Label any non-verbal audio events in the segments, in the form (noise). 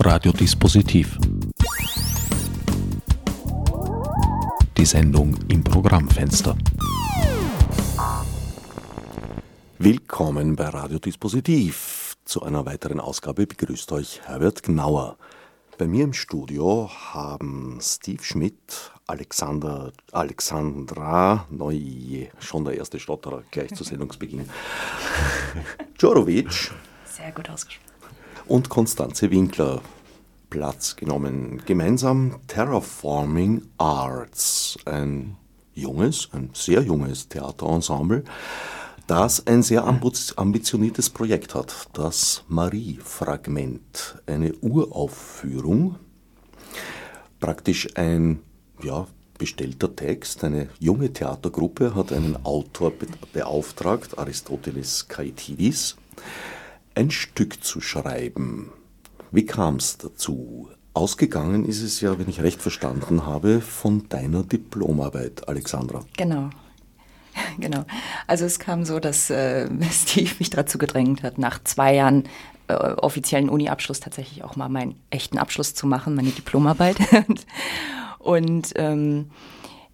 Radiodispositiv. Die Sendung im Programmfenster. Willkommen bei Radiodispositiv. Zu einer weiteren Ausgabe begrüßt euch Herbert Gnauer. Bei mir im Studio haben Steve Schmidt, Alexander, Alexandra, neu, schon der erste Stotterer gleich zu Sendungsbeginn, (laughs) Djorovic. Sehr gut ausgesprochen. Und Konstanze Winkler. Platz genommen. Gemeinsam Terraforming Arts, ein junges, ein sehr junges Theaterensemble, das ein sehr ambitioniertes Projekt hat, das Marie-Fragment, eine Uraufführung, praktisch ein ja, bestellter Text. Eine junge Theatergruppe hat einen Autor beauftragt, Aristoteles Kaitidis, ein Stück zu schreiben. Wie kam es dazu? Ausgegangen ist es ja, wenn ich recht verstanden habe, von deiner Diplomarbeit, Alexandra. Genau. (laughs) Genau. Also es kam so, dass äh, (laughs) Steve mich dazu gedrängt hat, nach zwei Jahren äh, offiziellen Uni-Abschluss tatsächlich auch mal meinen echten Abschluss zu machen, meine Diplomarbeit. (laughs) Und ähm,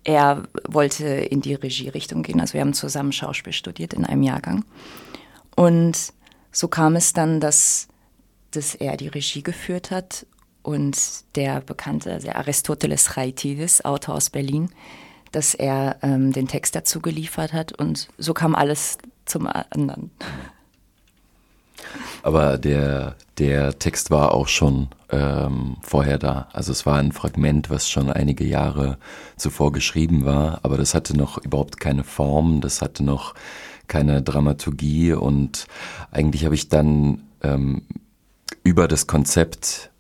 er wollte in die Regierichtung gehen. Also wir haben zusammen Schauspiel studiert in einem Jahrgang. Und so kam es dann, dass, dass er die Regie geführt hat und der bekannte, also Aristoteles Chaitidis, Autor aus Berlin, dass er ähm, den Text dazu geliefert hat und so kam alles zum anderen. (laughs) Aber der, der Text war auch schon ähm, vorher da. Also es war ein Fragment, was schon einige Jahre zuvor geschrieben war, aber das hatte noch überhaupt keine Form, das hatte noch keine Dramaturgie und eigentlich habe ich dann ähm, über das Konzept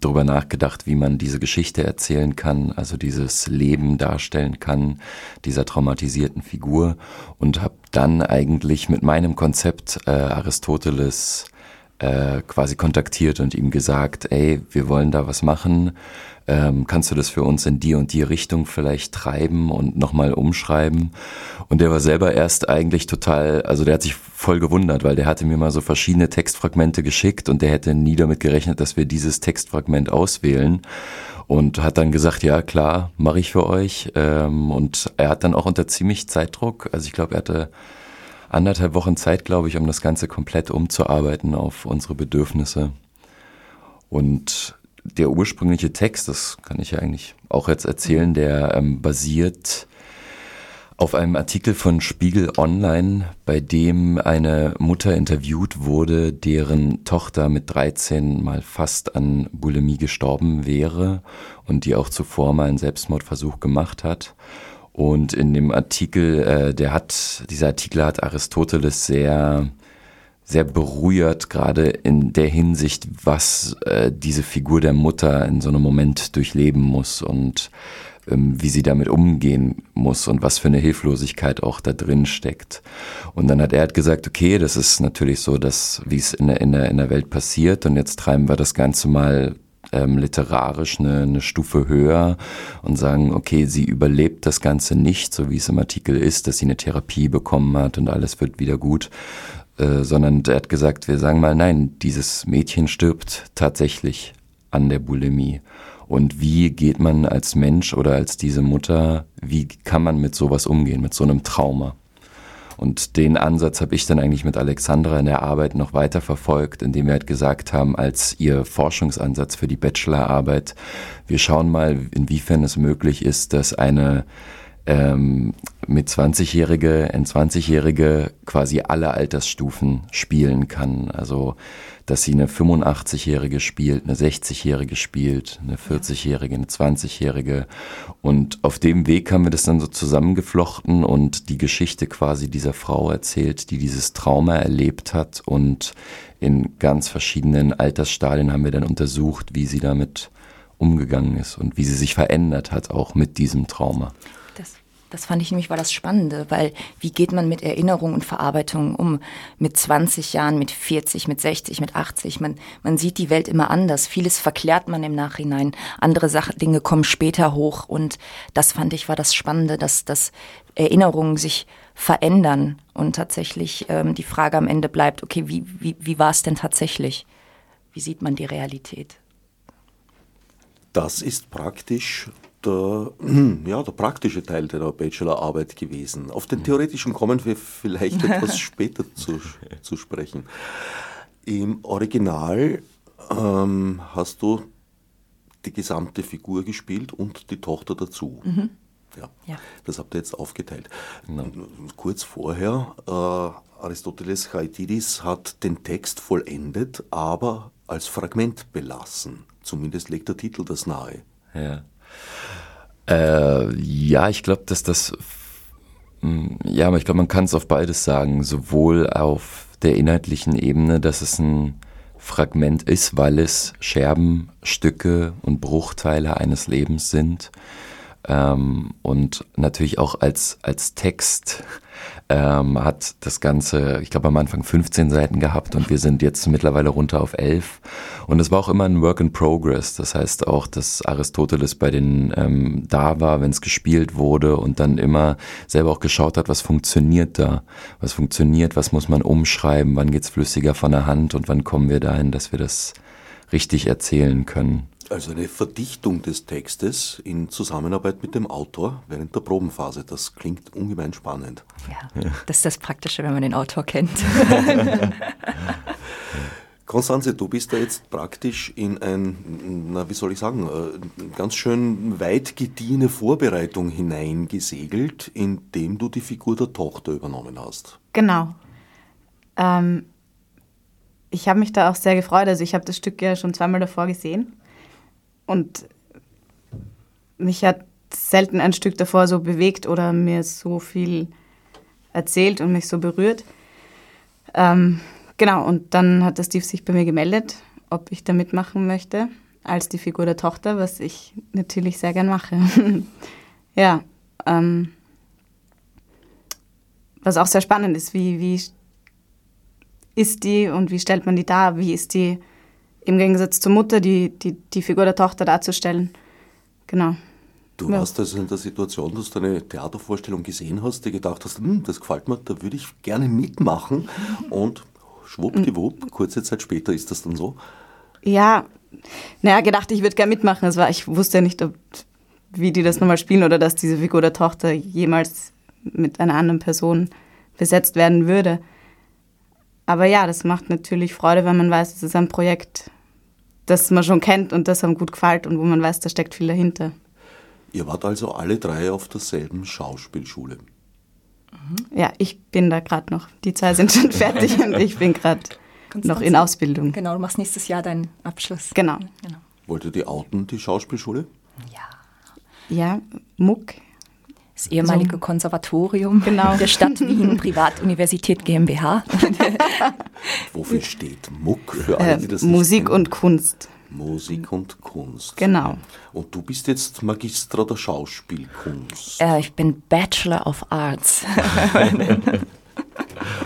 darüber nachgedacht, wie man diese Geschichte erzählen kann, also dieses Leben darstellen kann, dieser traumatisierten Figur und habe dann eigentlich mit meinem Konzept äh, Aristoteles äh, quasi kontaktiert und ihm gesagt, ey, wir wollen da was machen, ähm, kannst du das für uns in die und die Richtung vielleicht treiben und nochmal umschreiben? Und der war selber erst eigentlich total, also der hat sich voll gewundert, weil der hatte mir mal so verschiedene Textfragmente geschickt und der hätte nie damit gerechnet, dass wir dieses Textfragment auswählen und hat dann gesagt, ja klar, mache ich für euch. Ähm, und er hat dann auch unter ziemlich Zeitdruck, also ich glaube, er hatte anderthalb Wochen Zeit, glaube ich, um das Ganze komplett umzuarbeiten auf unsere Bedürfnisse. Und der ursprüngliche Text, das kann ich ja eigentlich auch jetzt erzählen, der ähm, basiert auf einem Artikel von Spiegel Online, bei dem eine Mutter interviewt wurde, deren Tochter mit 13 mal fast an Bulimie gestorben wäre und die auch zuvor mal einen Selbstmordversuch gemacht hat. Und in dem Artikel, äh, der hat, dieser Artikel hat Aristoteles sehr sehr berührt, gerade in der Hinsicht, was äh, diese Figur der Mutter in so einem Moment durchleben muss und ähm, wie sie damit umgehen muss und was für eine Hilflosigkeit auch da drin steckt. Und dann hat er halt gesagt, okay, das ist natürlich so, dass wie es in der, in, der, in der Welt passiert und jetzt treiben wir das Ganze mal ähm, literarisch eine, eine Stufe höher und sagen, okay, sie überlebt das Ganze nicht, so wie es im Artikel ist, dass sie eine Therapie bekommen hat und alles wird wieder gut, äh, sondern er hat gesagt, wir sagen mal, nein, dieses Mädchen stirbt tatsächlich an der Bulimie. Und wie geht man als Mensch oder als diese Mutter, wie kann man mit sowas umgehen, mit so einem Trauma? Und den Ansatz habe ich dann eigentlich mit Alexandra in der Arbeit noch weiter verfolgt, indem wir halt gesagt haben, als ihr Forschungsansatz für die Bachelorarbeit, wir schauen mal, inwiefern es möglich ist, dass eine ähm, mit 20-Jährige, ein 20-Jährige quasi alle Altersstufen spielen kann. Also, dass sie eine 85-Jährige spielt, eine 60-Jährige spielt, eine 40-Jährige, eine 20-Jährige. Und auf dem Weg haben wir das dann so zusammengeflochten und die Geschichte quasi dieser Frau erzählt, die dieses Trauma erlebt hat. Und in ganz verschiedenen Altersstadien haben wir dann untersucht, wie sie damit umgegangen ist und wie sie sich verändert hat, auch mit diesem Trauma. Das fand ich nämlich war das Spannende, weil wie geht man mit Erinnerung und Verarbeitung um? Mit 20 Jahren, mit 40, mit 60, mit 80. Man, man sieht die Welt immer anders. Vieles verklärt man im Nachhinein. Andere Sachen, Dinge kommen später hoch. Und das fand ich war das Spannende, dass, dass Erinnerungen sich verändern und tatsächlich ähm, die Frage am Ende bleibt, okay, wie, wie, wie war es denn tatsächlich? Wie sieht man die Realität? Das ist praktisch der, (clears throat) ja, der praktische Teil der Bachelorarbeit gewesen. Auf den theoretischen kommen wir vielleicht (laughs) etwas später zu, zu sprechen. Im Original ähm, hast du die gesamte Figur gespielt und die Tochter dazu. Mhm. Ja. ja. Das habt ihr jetzt aufgeteilt. Ja. Kurz vorher, äh, Aristoteles Chaitidis hat den Text vollendet, aber als Fragment belassen. Zumindest legt der Titel das nahe. Ja. Äh, ja, ich glaube, dass das. Hm, ja, aber ich glaube, man kann es auf beides sagen. Sowohl auf der inhaltlichen Ebene, dass es ein Fragment ist, weil es Scherben, Stücke und Bruchteile eines Lebens sind. Ähm, und natürlich auch als, als Text ähm, hat das Ganze, ich glaube am Anfang 15 Seiten gehabt und wir sind jetzt mittlerweile runter auf 11. Und es war auch immer ein Work in Progress. Das heißt auch, dass Aristoteles bei den ähm, da war, wenn es gespielt wurde und dann immer selber auch geschaut hat, was funktioniert da, was funktioniert, was muss man umschreiben, wann geht's flüssiger von der Hand und wann kommen wir dahin, dass wir das richtig erzählen können. Also eine Verdichtung des Textes in Zusammenarbeit mit dem Autor während der Probenphase. Das klingt ungemein spannend. Ja, ja. das ist das Praktische, wenn man den Autor kennt. (laughs) Konstanze, du bist da jetzt praktisch in ein, na, wie soll ich sagen, äh, ganz schön weit gediehene Vorbereitung hineingesegelt, indem du die Figur der Tochter übernommen hast. Genau. Ähm, ich habe mich da auch sehr gefreut. Also ich habe das Stück ja schon zweimal davor gesehen und mich hat selten ein Stück davor so bewegt oder mir so viel erzählt und mich so berührt. Ähm, genau, und dann hat der Steve sich bei mir gemeldet, ob ich da mitmachen möchte, als die Figur der Tochter, was ich natürlich sehr gern mache. (laughs) ja, ähm, was auch sehr spannend ist, wie, wie ist die und wie stellt man die dar, wie ist die im Gegensatz zur Mutter die, die, die Figur der Tochter darzustellen. Genau. Du ja. warst also in der Situation, dass du eine Theatervorstellung gesehen hast, die gedacht hast, hm, das gefällt mir, da würde ich gerne mitmachen. Und schwuppdiwupp, kurze Zeit später ist das dann so. Ja, naja, gedacht, ich würde gerne mitmachen. Das war, ich wusste ja nicht, ob, wie die das nochmal spielen oder dass diese Figur der Tochter jemals mit einer anderen Person besetzt werden würde. Aber ja, das macht natürlich Freude, wenn man weiß, es ist ein Projekt, das man schon kennt und das einem gut gefällt und wo man weiß, da steckt viel dahinter. Ihr wart also alle drei auf derselben Schauspielschule. Ja, ich bin da gerade noch. Die zwei sind schon (laughs) fertig und ich bin gerade noch in Ausbildung. Genau, du machst nächstes Jahr deinen Abschluss. Genau. genau. Wollt ihr die outen, die Schauspielschule? Ja. Ja, Muck das ehemalige so. Konservatorium genau. der Stadt Wien (laughs) Privatuniversität GmbH. (laughs) Wofür steht MUK für alle, die das äh, Musik kennen? und Kunst. Musik und Kunst. Genau. Und du bist jetzt Magistra der Schauspielkunst. Äh, ich bin Bachelor of Arts. (laughs)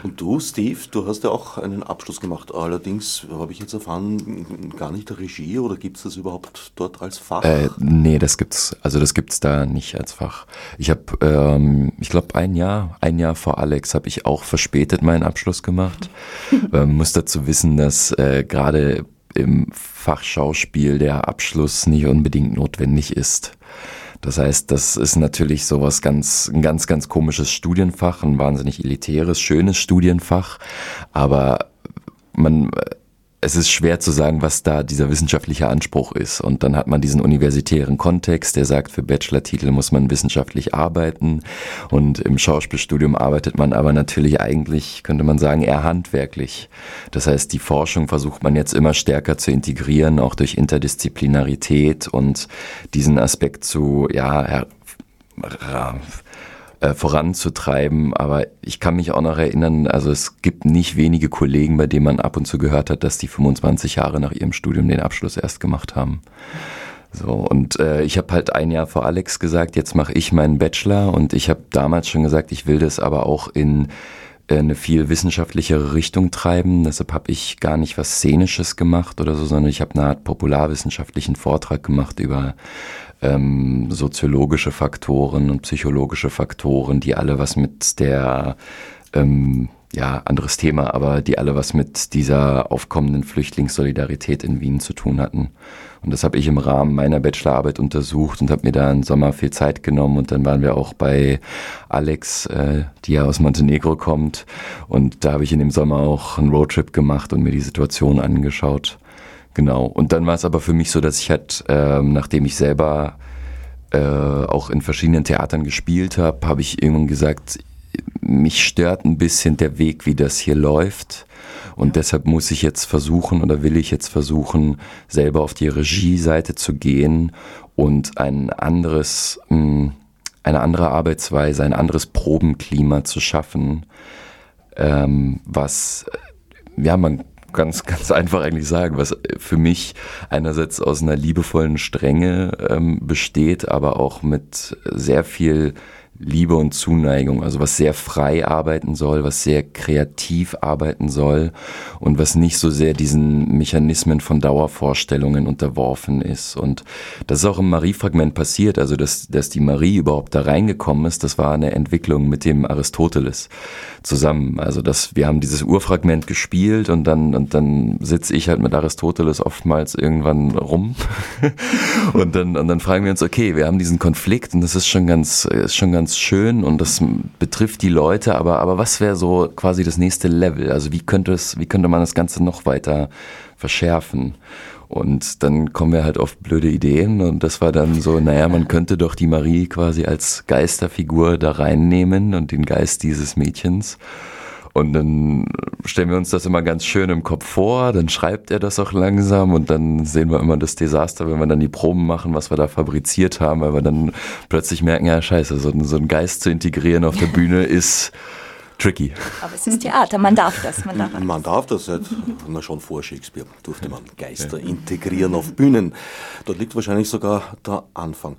Und du, Steve, du hast ja auch einen Abschluss gemacht. Allerdings habe ich jetzt erfahren, gar nicht der Regie oder gibt es das überhaupt dort als Fach? Äh, nee, das gibt's, also das gibt's da nicht als Fach. Ich habe, ähm, ich glaube, ein Jahr, ein Jahr vor Alex habe ich auch verspätet meinen Abschluss gemacht. (laughs) ähm, muss dazu wissen, dass äh, gerade im Fach Schauspiel der Abschluss nicht unbedingt notwendig ist. Das heißt, das ist natürlich sowas ganz, ein ganz, ganz komisches Studienfach, ein wahnsinnig elitäres, schönes Studienfach, aber man, es ist schwer zu sagen, was da dieser wissenschaftliche Anspruch ist. Und dann hat man diesen universitären Kontext, der sagt, für Bachelor-Titel muss man wissenschaftlich arbeiten. Und im Schauspielstudium arbeitet man aber natürlich eigentlich, könnte man sagen, eher handwerklich. Das heißt, die Forschung versucht man jetzt immer stärker zu integrieren, auch durch Interdisziplinarität und diesen Aspekt zu, ja, äh, voranzutreiben. Aber ich kann mich auch noch erinnern, also es gibt nicht wenige Kollegen, bei denen man ab und zu gehört hat, dass die 25 Jahre nach ihrem Studium den Abschluss erst gemacht haben. So, und äh, ich habe halt ein Jahr vor Alex gesagt, jetzt mache ich meinen Bachelor und ich habe damals schon gesagt, ich will das aber auch in äh, eine viel wissenschaftlichere Richtung treiben. Deshalb habe ich gar nicht was Szenisches gemacht oder so, sondern ich habe eine Art popularwissenschaftlichen Vortrag gemacht über ähm, soziologische Faktoren und psychologische Faktoren, die alle was mit der ähm, ja, anderes Thema, aber die alle was mit dieser aufkommenden Flüchtlingssolidarität in Wien zu tun hatten. Und das habe ich im Rahmen meiner Bachelorarbeit untersucht und habe mir da im Sommer viel Zeit genommen. Und dann waren wir auch bei Alex, äh, die ja aus Montenegro kommt. Und da habe ich in dem Sommer auch einen Roadtrip gemacht und mir die Situation angeschaut. Genau. Und dann war es aber für mich so, dass ich halt, ähm, nachdem ich selber äh, auch in verschiedenen Theatern gespielt habe, habe ich irgendwann gesagt, mich stört ein bisschen der Weg, wie das hier läuft. Und ja. deshalb muss ich jetzt versuchen oder will ich jetzt versuchen, selber auf die Regieseite zu gehen und ein anderes, hm, eine andere Arbeitsweise, ein anderes Probenklima zu schaffen, ähm, was, ja, man ganz, ganz einfach eigentlich sagen, was für mich einerseits aus einer liebevollen Strenge ähm, besteht, aber auch mit sehr viel Liebe und Zuneigung, also was sehr frei arbeiten soll, was sehr kreativ arbeiten soll und was nicht so sehr diesen Mechanismen von Dauervorstellungen unterworfen ist. Und das ist auch im Marie-Fragment passiert, also dass, dass die Marie überhaupt da reingekommen ist, das war eine Entwicklung mit dem Aristoteles zusammen. Also dass wir haben dieses Urfragment gespielt und dann, und dann sitze ich halt mit Aristoteles oftmals irgendwann rum (laughs) und dann, und dann fragen wir uns, okay, wir haben diesen Konflikt und das ist schon ganz, ist schon ganz schön und das betrifft die Leute, aber, aber was wäre so quasi das nächste Level? Also wie könnte es, wie könnte man das Ganze noch weiter verschärfen? Und dann kommen wir halt auf blöde Ideen und das war dann so, naja, man könnte doch die Marie quasi als Geisterfigur da reinnehmen und den Geist dieses Mädchens. Und dann stellen wir uns das immer ganz schön im Kopf vor, dann schreibt er das auch langsam und dann sehen wir immer das Desaster, wenn wir dann die Proben machen, was wir da fabriziert haben, weil wir dann plötzlich merken, ja scheiße, so, so einen Geist zu integrieren auf der Bühne (laughs) ist tricky. Aber es ist Theater, man darf das. Man darf, man darf das. Halt. Na, schon vor Shakespeare durfte man Geister integrieren auf Bühnen. Dort liegt wahrscheinlich sogar der Anfang.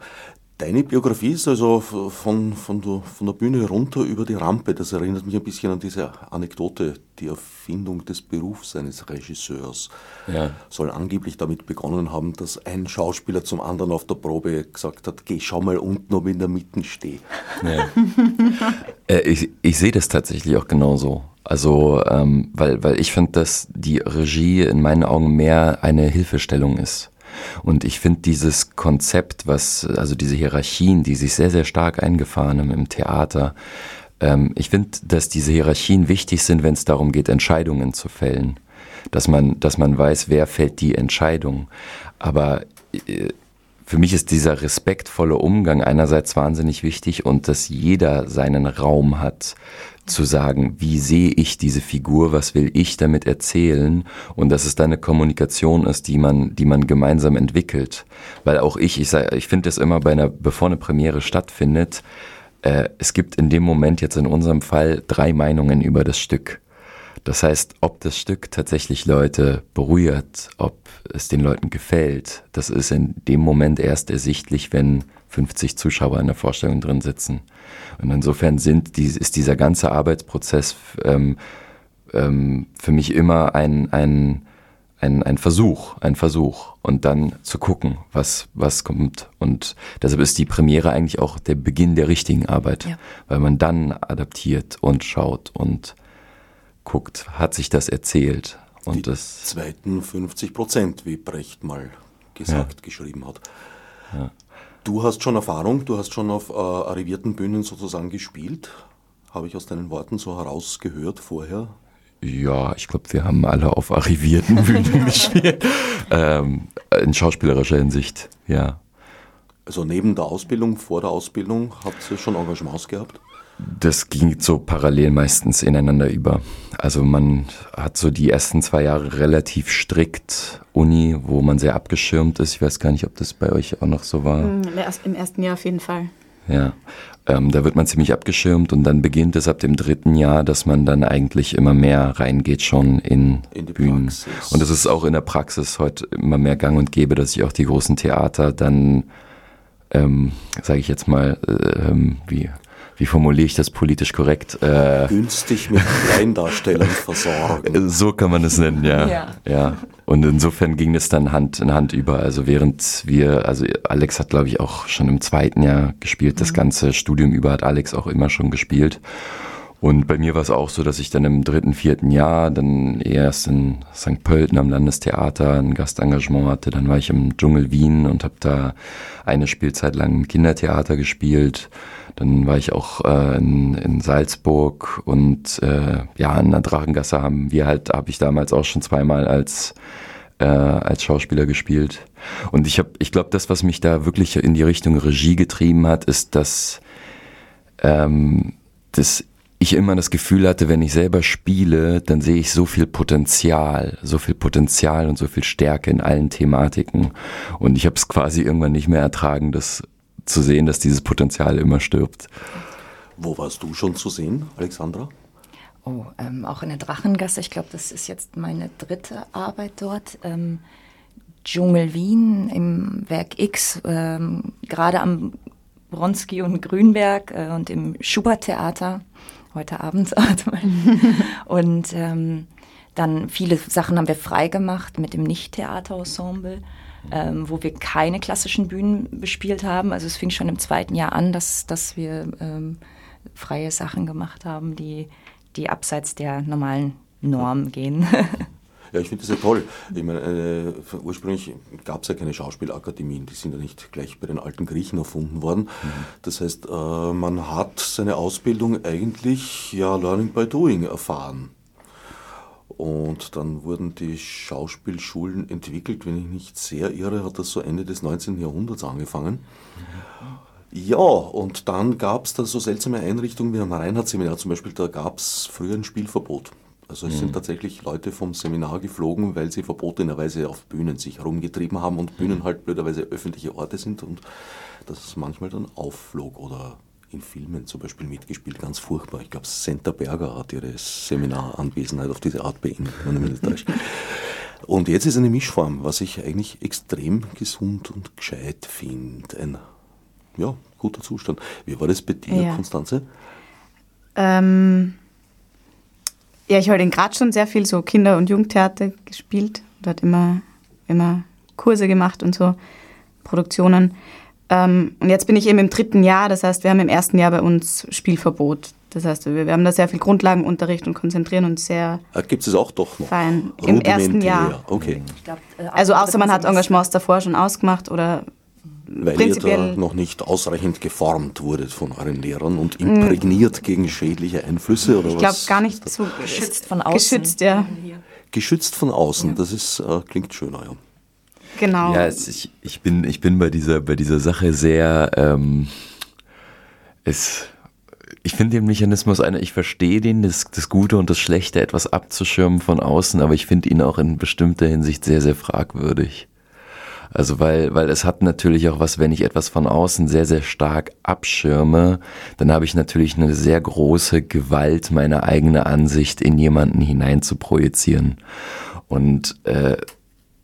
Deine Biografie ist also von, von, der, von der Bühne runter über die Rampe. Das erinnert mich ein bisschen an diese Anekdote, die Erfindung des Berufs eines Regisseurs. Ja. Soll angeblich damit begonnen haben, dass ein Schauspieler zum anderen auf der Probe gesagt hat, geh schau mal unten, ob ich in der Mitte stehe. Ja. (laughs) äh, ich, ich sehe das tatsächlich auch genauso. Also, ähm, weil, weil ich finde, dass die Regie in meinen Augen mehr eine Hilfestellung ist. Und ich finde dieses Konzept, was, also diese Hierarchien, die sich sehr, sehr stark eingefahren haben im Theater, ähm, ich finde, dass diese Hierarchien wichtig sind, wenn es darum geht, Entscheidungen zu fällen. Dass man, dass man weiß, wer fällt die Entscheidung. Aber äh, für mich ist dieser respektvolle Umgang einerseits wahnsinnig wichtig und dass jeder seinen Raum hat, zu sagen, wie sehe ich diese Figur, was will ich damit erzählen und dass es dann eine Kommunikation ist, die man, die man gemeinsam entwickelt. Weil auch ich, ich, ich finde es immer bei einer, bevor eine Premiere stattfindet, äh, es gibt in dem Moment jetzt in unserem Fall drei Meinungen über das Stück. Das heißt, ob das Stück tatsächlich Leute berührt, ob es den Leuten gefällt, das ist in dem Moment erst ersichtlich, wenn 50 Zuschauer in der Vorstellung drin sitzen. Und insofern sind ist dieser ganze Arbeitsprozess ähm, ähm, für mich immer ein, ein, ein, ein Versuch, ein Versuch. Und dann zu gucken, was, was kommt. Und deshalb ist die Premiere eigentlich auch der Beginn der richtigen Arbeit, ja. weil man dann adaptiert und schaut und guckt, hat sich das erzählt. Und die das zweiten 50 Prozent, wie Brecht mal gesagt, ja. geschrieben hat. Ja. Du hast schon Erfahrung, du hast schon auf äh, arrivierten Bühnen sozusagen gespielt. Habe ich aus deinen Worten so herausgehört vorher? Ja, ich glaube, wir haben alle auf arrivierten (laughs) Bühnen (laughs) gespielt. Ähm, in schauspielerischer Hinsicht, ja. Also neben der Ausbildung, vor der Ausbildung, habt ihr schon Engagements gehabt? Das ging so parallel meistens ineinander über. Also man hat so die ersten zwei Jahre relativ strikt Uni, wo man sehr abgeschirmt ist. Ich weiß gar nicht, ob das bei euch auch noch so war. Mm, Im ersten Jahr auf jeden Fall. Ja, ähm, da wird man ziemlich abgeschirmt und dann beginnt es ab dem dritten Jahr, dass man dann eigentlich immer mehr reingeht schon in, in die Bühnen. Praxis. Und es ist auch in der Praxis heute immer mehr gang und gäbe, dass sich auch die großen Theater dann, ähm, sage ich jetzt mal, äh, ähm, wie wie formuliere ich das politisch korrekt? Äh, Günstig mit Kleindarstellern (laughs) versorgen. So kann man es nennen, ja. ja. ja. Und insofern ging es dann Hand in Hand über. Also während wir, also Alex hat glaube ich auch schon im zweiten Jahr gespielt, das mhm. ganze Studium über hat Alex auch immer schon gespielt. Und bei mir war es auch so, dass ich dann im dritten, vierten Jahr dann erst in St. Pölten am Landestheater ein Gastengagement hatte. Dann war ich im Dschungel Wien und habe da eine Spielzeit lang im Kindertheater gespielt. Dann war ich auch äh, in, in Salzburg und äh, ja, in der Drachengasse haben wir halt, habe ich damals auch schon zweimal als äh, als Schauspieler gespielt. Und ich habe, ich glaube, das, was mich da wirklich in die Richtung Regie getrieben hat, ist, dass, ähm, dass ich immer das Gefühl hatte, wenn ich selber spiele, dann sehe ich so viel Potenzial, so viel Potenzial und so viel Stärke in allen Thematiken. Und ich habe es quasi irgendwann nicht mehr ertragen, das zu sehen, dass dieses Potenzial immer stirbt. Wo warst du schon zu sehen, Alexandra? Oh, ähm, auch in der Drachengasse. Ich glaube, das ist jetzt meine dritte Arbeit dort. Ähm, Dschungel Wien im Werk X, ähm, gerade am Bronski und Grünberg äh, und im Schubert-Theater, heute Abend. (laughs) und ähm, dann viele Sachen haben wir freigemacht mit dem Nicht-Theater-Ensemble, ähm, wo wir keine klassischen Bühnen bespielt haben. Also es fing schon im zweiten Jahr an, dass, dass wir ähm, freie Sachen gemacht haben, die die abseits der normalen Norm gehen. (laughs) Ja, ich finde das ja toll. Ich meine, äh, ursprünglich gab es ja keine Schauspielakademien, die sind ja nicht gleich bei den alten Griechen erfunden worden. Mhm. Das heißt, äh, man hat seine Ausbildung eigentlich ja Learning by Doing erfahren. Und dann wurden die Schauspielschulen entwickelt, wenn ich nicht sehr irre, hat das so Ende des 19. Jahrhunderts angefangen. Ja, und dann gab es da so seltsame Einrichtungen wie am Reinhardt-Seminar zum Beispiel, da gab es früher ein Spielverbot. Also es mhm. sind tatsächlich Leute vom Seminar geflogen, weil sie verbotenerweise auf Bühnen sich herumgetrieben haben und Bühnen halt blöderweise öffentliche Orte sind und das manchmal dann aufflog oder in Filmen zum Beispiel mitgespielt, ganz furchtbar. Ich glaube, Senta Berger hat ihre Seminaranwesenheit auf diese Art beendet, wenn ich mich (laughs) Und jetzt ist eine Mischform, was ich eigentlich extrem gesund und gescheit finde. Ein ja, guter Zustand. Wie war das bei dir, ja. Konstanze? Ähm, ja, ich habe in Graz schon sehr viel so Kinder- und Jugendtheater gespielt. Dort immer, immer Kurse gemacht und so, Produktionen. Ähm, und jetzt bin ich eben im dritten Jahr, das heißt, wir haben im ersten Jahr bei uns Spielverbot. Das heißt, wir, wir haben da sehr viel Grundlagenunterricht und konzentrieren uns sehr. Ah, Gibt es auch doch noch? Fein. Im ersten Jahr. Okay. Glaub, äh, also außer man hat Engagements davor schon ausgemacht oder weil ihr da noch nicht ausreichend geformt wurdet von euren Lehrern und imprägniert gegen schädliche Einflüsse oder ich was? Ich glaube gar nicht so geschützt von außen. Geschützt, ja. Geschützt von außen, das ist, äh, klingt schöner, ja. Genau. Ja, es, ich, ich, bin, ich bin bei dieser, bei dieser Sache sehr, ähm, es, ich finde den Mechanismus einer, ich verstehe den, das, das Gute und das Schlechte etwas abzuschirmen von außen, aber ich finde ihn auch in bestimmter Hinsicht sehr, sehr fragwürdig. Also weil, weil es hat natürlich auch was, wenn ich etwas von außen sehr, sehr stark abschirme, dann habe ich natürlich eine sehr große Gewalt, meine eigene Ansicht in jemanden hinein zu projizieren. Und äh,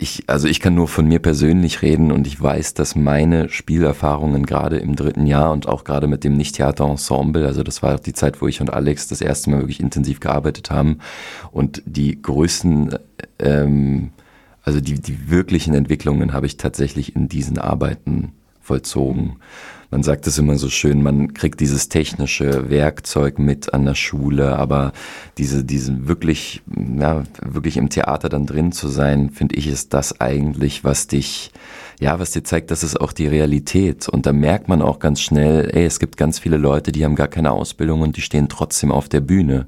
ich, also ich kann nur von mir persönlich reden und ich weiß, dass meine Spielerfahrungen gerade im dritten Jahr und auch gerade mit dem Nicht-Theater-Ensemble, also das war die Zeit, wo ich und Alex das erste Mal wirklich intensiv gearbeitet haben und die größten ähm, also die, die wirklichen Entwicklungen habe ich tatsächlich in diesen Arbeiten vollzogen. Man sagt es immer so schön, man kriegt dieses technische Werkzeug mit an der Schule, aber diese, diese wirklich, ja, wirklich im Theater dann drin zu sein, finde ich, ist das eigentlich, was dich, ja, was dir zeigt, das ist auch die Realität. Und da merkt man auch ganz schnell, ey, es gibt ganz viele Leute, die haben gar keine Ausbildung und die stehen trotzdem auf der Bühne.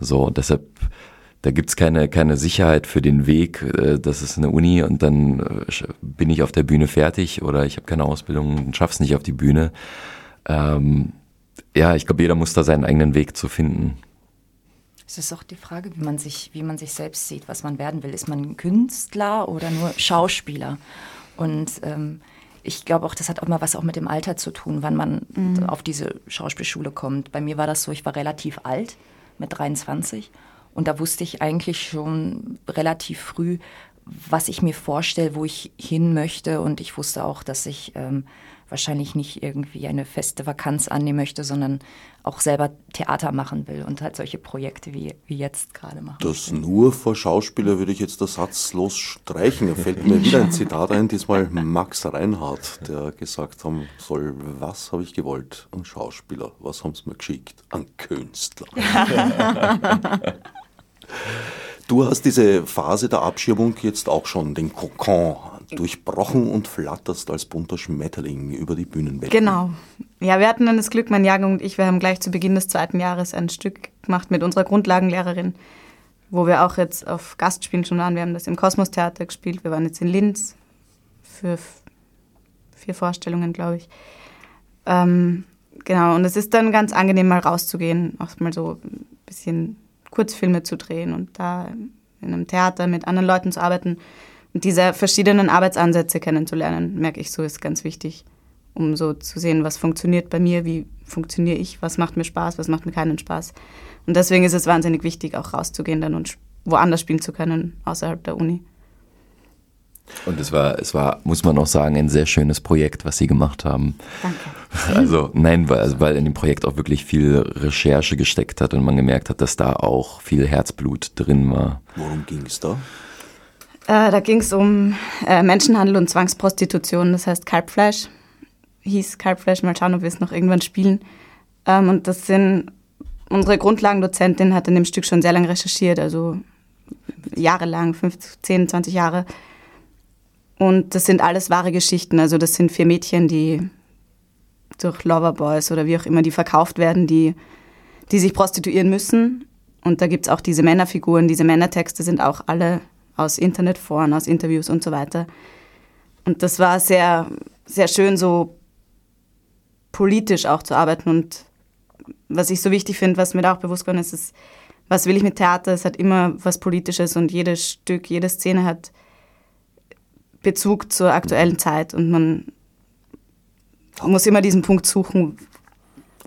So, deshalb da gibt's keine, keine Sicherheit für den Weg, äh, das ist eine Uni und dann äh, bin ich auf der Bühne fertig oder ich habe keine Ausbildung und schaff's nicht auf die Bühne. Ähm, ja, ich glaube, jeder muss da seinen eigenen Weg zu finden. Es ist auch die Frage, wie man sich, wie man sich selbst sieht, was man werden will. Ist man Künstler oder nur Schauspieler? Und ähm, ich glaube auch, das hat auch mal was auch mit dem Alter zu tun, wann man mhm. auf diese Schauspielschule kommt. Bei mir war das so, ich war relativ alt, mit 23 und da wusste ich eigentlich schon relativ früh, was ich mir vorstelle, wo ich hin möchte. Und ich wusste auch, dass ich ähm, wahrscheinlich nicht irgendwie eine feste Vakanz annehmen möchte, sondern auch selber Theater machen will und halt solche Projekte wie, wie jetzt gerade machen. Das will. nur vor Schauspieler würde ich jetzt das Satzlos streichen. Da fällt mir wieder ein Zitat ein, diesmal Max Reinhardt, der gesagt haben soll, was habe ich gewollt? Ein Schauspieler. Was haben sie mir geschickt? Ein Künstler. (laughs) Du hast diese Phase der Abschirmung jetzt auch schon, den Kokon, durchbrochen und flatterst als bunter Schmetterling über die Bühnenwelt. Genau. Ja, wir hatten dann das Glück, mein Jahrgang und ich, wir haben gleich zu Beginn des zweiten Jahres ein Stück gemacht mit unserer Grundlagenlehrerin, wo wir auch jetzt auf Gastspielen schon waren. Wir haben das im Kosmos Theater gespielt. Wir waren jetzt in Linz für vier Vorstellungen, glaube ich. Ähm, genau, und es ist dann ganz angenehm, mal rauszugehen, auch mal so ein bisschen Kurzfilme zu drehen und da in einem Theater mit anderen Leuten zu arbeiten und diese verschiedenen Arbeitsansätze kennenzulernen, merke ich so, ist ganz wichtig, um so zu sehen, was funktioniert bei mir, wie funktioniere ich, was macht mir Spaß, was macht mir keinen Spaß. Und deswegen ist es wahnsinnig wichtig, auch rauszugehen dann und woanders spielen zu können, außerhalb der Uni. Und es war, es war, muss man auch sagen, ein sehr schönes Projekt, was Sie gemacht haben. Danke. Also nein, weil, also, weil in dem Projekt auch wirklich viel Recherche gesteckt hat und man gemerkt hat, dass da auch viel Herzblut drin war. Worum ging es da? Äh, da ging es um äh, Menschenhandel und Zwangsprostitution, das heißt Kalbfleisch. Hieß Kalbfleisch, mal schauen, ob wir es noch irgendwann spielen. Ähm, und das sind, unsere Grundlagendozentin hat in dem Stück schon sehr lange recherchiert, also jahrelang, 15, 10, 20 Jahre. Und das sind alles wahre Geschichten. Also das sind vier Mädchen, die durch Loverboys oder wie auch immer, die verkauft werden, die, die sich prostituieren müssen. Und da gibt es auch diese Männerfiguren, diese Männertexte sind auch alle aus Internetforen, aus Interviews und so weiter. Und das war sehr, sehr schön, so politisch auch zu arbeiten. Und was ich so wichtig finde, was mir da auch bewusst geworden ist, ist, was will ich mit Theater? Es hat immer was Politisches und jedes Stück, jede Szene hat Bezug zur aktuellen Zeit und man muss immer diesen Punkt suchen,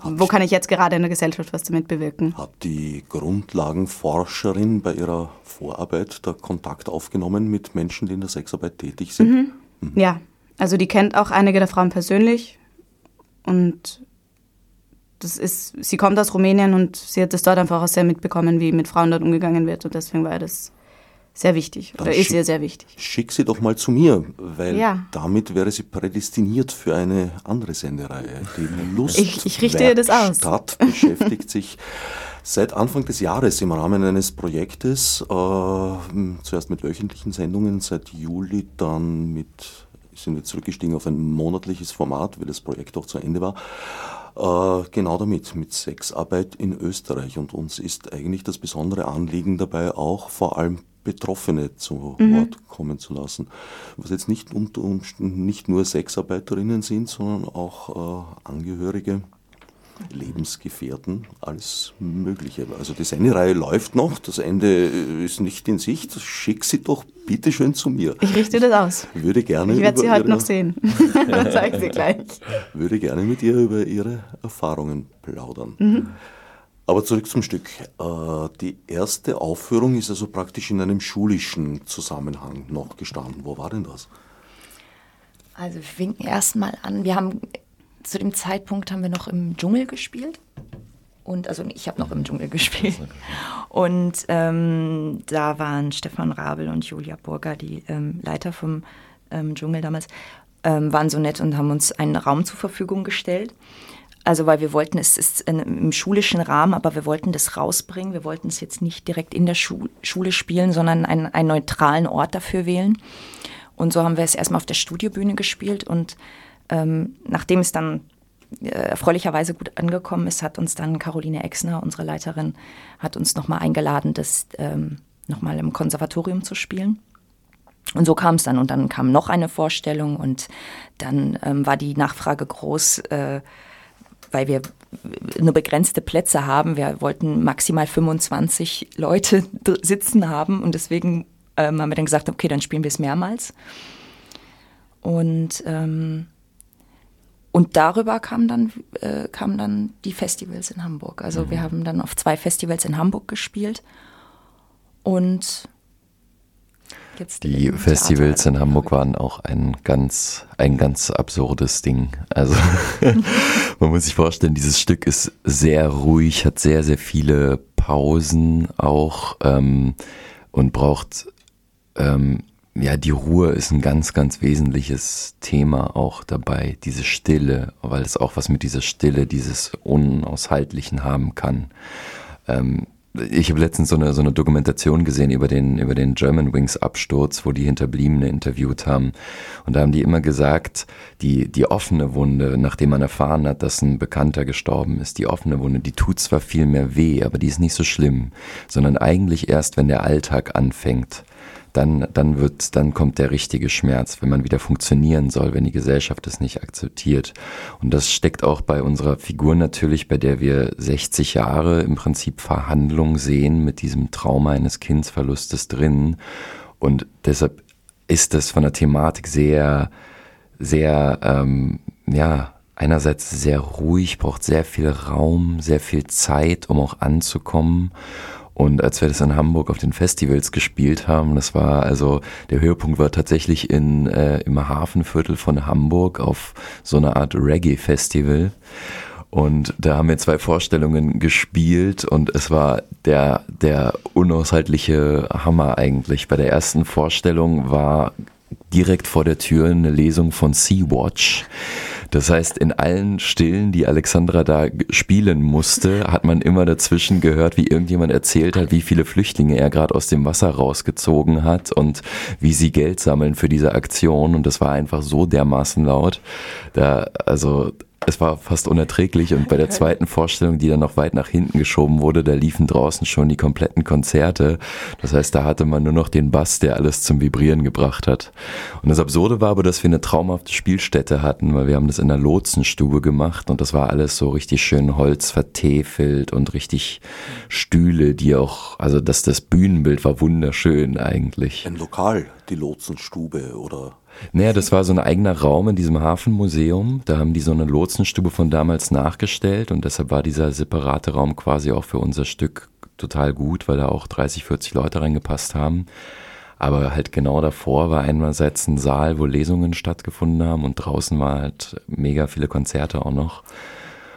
wo kann ich jetzt gerade in der Gesellschaft was damit bewirken? Hat die Grundlagenforscherin bei ihrer Vorarbeit da Kontakt aufgenommen mit Menschen, die in der Sexarbeit tätig sind? Mhm. Mhm. Ja, also die kennt auch einige der Frauen persönlich und das ist, sie kommt aus Rumänien und sie hat das dort einfach auch sehr mitbekommen, wie mit Frauen dort umgegangen wird und deswegen war das sehr wichtig oder ist ihr sehr wichtig. Schick sie doch mal zu mir, weil ja. damit wäre sie prädestiniert für eine andere Sendereihe. Die Lust ich, ich richte ihr das aus. Stadt (laughs) beschäftigt sich seit Anfang des Jahres im Rahmen eines Projektes, äh, zuerst mit wöchentlichen Sendungen, seit Juli dann mit, sind wir zurückgestiegen auf ein monatliches Format, weil das Projekt auch zu Ende war. Äh, genau damit, mit Sexarbeit in Österreich. Und uns ist eigentlich das besondere Anliegen dabei auch vor allem Betroffene zu mhm. Wort kommen zu lassen. Was jetzt nicht unter Umständen nicht nur Sexarbeiterinnen sind, sondern auch äh, Angehörige, Lebensgefährten, alles Mögliche. Also die Sendereihe läuft noch, das Ende ist nicht in Sicht. Schick sie doch bitte schön zu mir. Ich richte das aus. Würde gerne ich werde sie heute noch sehen. (laughs) ich sie gleich. Würde gerne mit ihr über ihre Erfahrungen plaudern. Mhm. Aber zurück zum Stück. Äh, die erste Aufführung ist also praktisch in einem schulischen Zusammenhang noch gestanden. Wo war denn das? Also wir fingen erstmal an. Wir haben zu dem Zeitpunkt haben wir noch im Dschungel gespielt. Und also ich habe noch im Dschungel gespielt. (laughs) Und ähm, da waren Stefan Rabel und Julia Burger, die ähm, Leiter vom ähm, Dschungel damals, ähm, waren so nett und haben uns einen Raum zur Verfügung gestellt. Also weil wir wollten, es ist im schulischen Rahmen, aber wir wollten das rausbringen. Wir wollten es jetzt nicht direkt in der Schu Schule spielen, sondern einen, einen neutralen Ort dafür wählen. Und so haben wir es erstmal auf der Studiobühne gespielt. Und ähm, nachdem es dann äh, erfreulicherweise gut angekommen ist, hat uns dann Caroline Exner, unsere Leiterin, hat uns nochmal eingeladen, das ähm, nochmal im Konservatorium zu spielen. Und so kam es dann. Und dann kam noch eine Vorstellung und dann ähm, war die Nachfrage groß. Äh, weil wir nur begrenzte Plätze haben. Wir wollten maximal 25 Leute sitzen haben und deswegen ähm, haben wir dann gesagt, okay, dann spielen wir es mehrmals. Und, ähm, und darüber kamen dann, äh, kamen dann die Festivals in Hamburg. Also mhm. wir haben dann auf zwei Festivals in Hamburg gespielt und jetzt Die Festivals Theater. in Hamburg waren auch ein ganz, ein ganz absurdes Ding. Also (laughs) man muss sich vorstellen, dieses Stück ist sehr ruhig, hat sehr, sehr viele Pausen auch ähm, und braucht ähm, ja, die Ruhe ist ein ganz, ganz wesentliches Thema auch dabei, diese Stille, weil es auch was mit dieser Stille, dieses Unaushaltlichen haben kann. Ähm, ich habe letztens so eine, so eine Dokumentation gesehen über den, über den German Wings Absturz, wo die Hinterbliebene interviewt haben. Und da haben die immer gesagt, die, die offene Wunde, nachdem man erfahren hat, dass ein Bekannter gestorben ist, die offene Wunde, die tut zwar viel mehr weh, aber die ist nicht so schlimm, sondern eigentlich erst, wenn der Alltag anfängt dann, dann wird, dann kommt der richtige Schmerz, wenn man wieder funktionieren soll, wenn die Gesellschaft es nicht akzeptiert. Und das steckt auch bei unserer Figur natürlich, bei der wir 60 Jahre im Prinzip Verhandlung sehen mit diesem Trauma eines Kindsverlustes drin. Und deshalb ist das von der Thematik sehr, sehr, ähm, ja, einerseits sehr ruhig, braucht sehr viel Raum, sehr viel Zeit, um auch anzukommen. Und als wir das in Hamburg auf den Festivals gespielt haben, das war also der Höhepunkt war tatsächlich in äh, im Hafenviertel von Hamburg auf so einer Art Reggae-Festival. Und da haben wir zwei Vorstellungen gespielt und es war der, der unaushaltliche Hammer eigentlich. Bei der ersten Vorstellung war direkt vor der Tür eine Lesung von Sea-Watch. Das heißt, in allen Stillen, die Alexandra da spielen musste, hat man immer dazwischen gehört, wie irgendjemand erzählt hat, wie viele Flüchtlinge er gerade aus dem Wasser rausgezogen hat und wie sie Geld sammeln für diese Aktion. Und das war einfach so dermaßen laut. Da, also, es war fast unerträglich und bei der zweiten Vorstellung, die dann noch weit nach hinten geschoben wurde, da liefen draußen schon die kompletten Konzerte. Das heißt, da hatte man nur noch den Bass, der alles zum Vibrieren gebracht hat. Und das Absurde war aber, dass wir eine traumhafte Spielstätte hatten, weil wir haben das in einer Lotsenstube gemacht und das war alles so richtig schön Holz vertäfelt und richtig Stühle, die auch, also das, das Bühnenbild war wunderschön eigentlich. Ein Lokal, die Lotsenstube oder Naja, das war so ein eigener Raum in diesem Hafenmuseum. Da haben die so eine Lotsenstube von damals nachgestellt und deshalb war dieser separate Raum quasi auch für unser Stück total gut, weil da auch 30, 40 Leute reingepasst haben. Aber halt genau davor war einerseits ein Saal, wo Lesungen stattgefunden haben und draußen war halt mega viele Konzerte auch noch.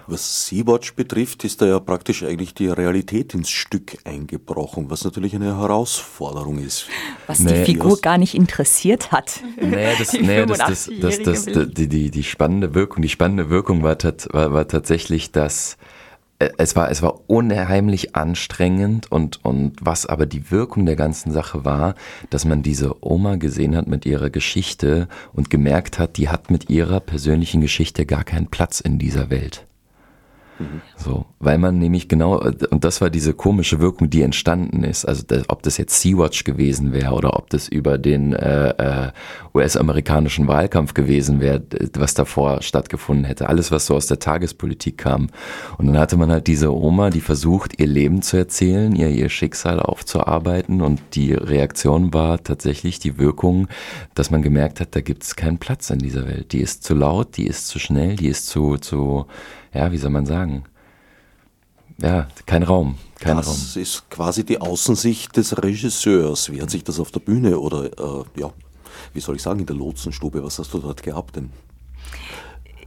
Was Sea-Watch betrifft, ist da ja praktisch eigentlich die Realität ins Stück eingebrochen, was natürlich eine Herausforderung ist. Was Nee, die Figur das- gar nicht interessiert hat. Naja, das, Die naja, das, das, das, 85-jährige das, die, die, die spannende Wirkung, die spannende Wirkung war, tat, war, war tatsächlich, dass äh, es war, es war unheimlich anstrengend und, und was aber die Wirkung der ganzen Sache war, dass man diese Oma gesehen hat mit ihrer Geschichte und gemerkt hat, die hat mit ihrer persönlichen Geschichte gar keinen Platz in dieser Welt. So, weil man nämlich genau, und das war diese komische Wirkung, die entstanden ist. Also das, ob das jetzt Sea-Watch gewesen wäre oder ob das über den äh, äh, US-amerikanischen Wahlkampf gewesen wäre, was davor stattgefunden hätte. Alles, was so aus der Tagespolitik kam. Und dann hatte man halt diese Oma, die versucht, ihr Leben zu erzählen, ihr, ihr Schicksal aufzuarbeiten. Und die Reaktion war tatsächlich die Wirkung, dass man gemerkt hat, da gibt es keinen Platz in dieser Welt. Die ist zu laut, die ist zu schnell, die ist zu, zu ja, wie soll man sagen? Ja, kein Raum, kein Raum. das ist quasi die Außensicht des Regisseurs. Wie hat sich das auf der Bühne oder, äh, ja, wie soll ich sagen, in der Lotsenstube, was hast du dort gehabt denn?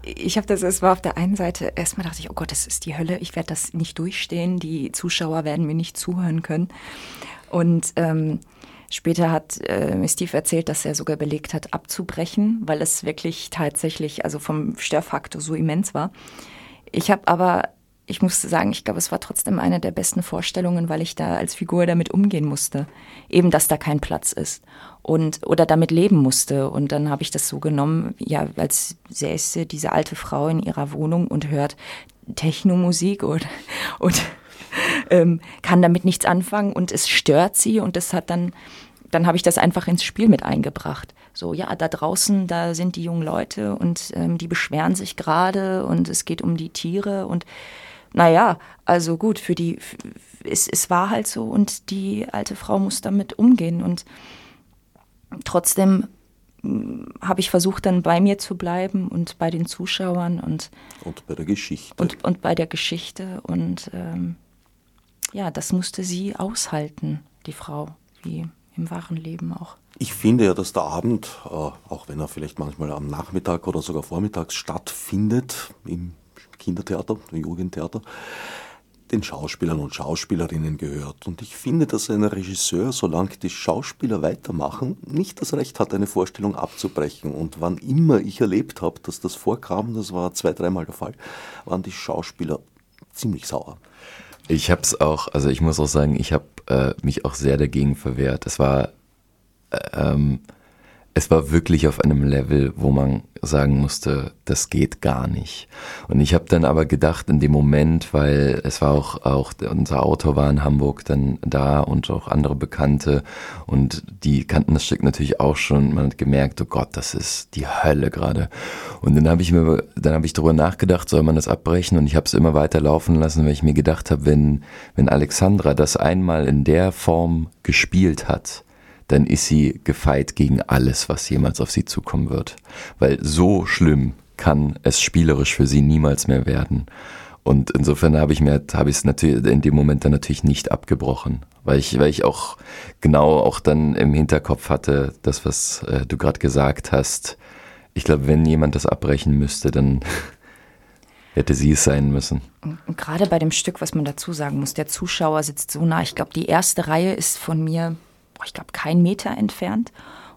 Ich habe das, es war auf der einen Seite, erstmal dachte ich, oh Gott, das ist die Hölle, ich werde das nicht durchstehen, die Zuschauer werden mir nicht zuhören können. Und ähm, später hat äh, mir Steve erzählt, dass er sogar überlegt hat, abzubrechen, weil es wirklich tatsächlich, also vom Störfaktor so immens war. Ich habe aber, ich muss sagen, ich glaube, es war trotzdem eine der besten Vorstellungen, weil ich da als Figur damit umgehen musste. Eben, dass da kein Platz ist. Und, oder damit leben musste. Und dann habe ich das so genommen, ja, als säße diese alte Frau in ihrer Wohnung und hört Technomusik und, und ähm, kann damit nichts anfangen und es stört sie und das hat dann, dann habe ich das einfach ins Spiel mit eingebracht. So, ja, da draußen, da sind die jungen Leute und ähm, die beschweren sich gerade und es geht um die Tiere und naja, also gut, für die, es, es war halt so und die alte Frau muss damit umgehen und trotzdem mm, habe ich versucht, dann bei mir zu bleiben und bei den Zuschauern und, Und bei der Geschichte. und, und bei der Geschichte und ähm, ja, das musste sie aushalten, die Frau, wie, im wahren Leben auch. Ich finde ja, dass der Abend, äh, auch wenn er vielleicht manchmal am Nachmittag oder sogar vormittags stattfindet, im Kindertheater, im Jugendtheater, den Schauspielern und Schauspielerinnen gehört. Und ich finde, dass ein Regisseur, solange die Schauspieler weitermachen, nicht das Recht hat, eine Vorstellung abzubrechen. Und wann immer ich erlebt habe, dass das vorkam, das war zwei, dreimal der Fall, waren die Schauspieler ziemlich sauer. Ich habe es auch, also ich muss auch sagen, ich habe äh, mich auch sehr dagegen verwehrt. Es war äh, ähm, es war wirklich auf einem Level, wo man sagen musste, das geht gar nicht. Und ich habe dann aber gedacht in dem Moment, weil es war auch, auch unser Autor war in Hamburg dann da und auch andere Bekannte und die kannten das Stück natürlich auch schon. Man hat gemerkt, oh Gott, das ist die Hölle gerade. Und dann habe ich mir, dann habe ich darüber nachgedacht, soll man das abbrechen? Und ich habe es immer weiter laufen lassen, weil ich mir gedacht habe, wenn wenn Alexandra das einmal in der Form gespielt hat, dann ist sie gefeit gegen alles, was jemals auf sie zukommen wird. Weil so schlimm kann es spielerisch für sie niemals mehr werden. Und insofern habe ich mir, habe ich es natürlich in dem Moment dann natürlich nicht abgebrochen, weil ich, weil ich auch genau auch dann im Hinterkopf hatte, das, was äh, du gerade gesagt hast. Ich glaube, wenn jemand das abbrechen müsste, dann (laughs) hätte sie es sein müssen. Und gerade bei dem Stück, was man dazu sagen muss, der Zuschauer sitzt so nah. Ich glaube, die erste Reihe ist von mir ich glaube, kein Meter entfernt.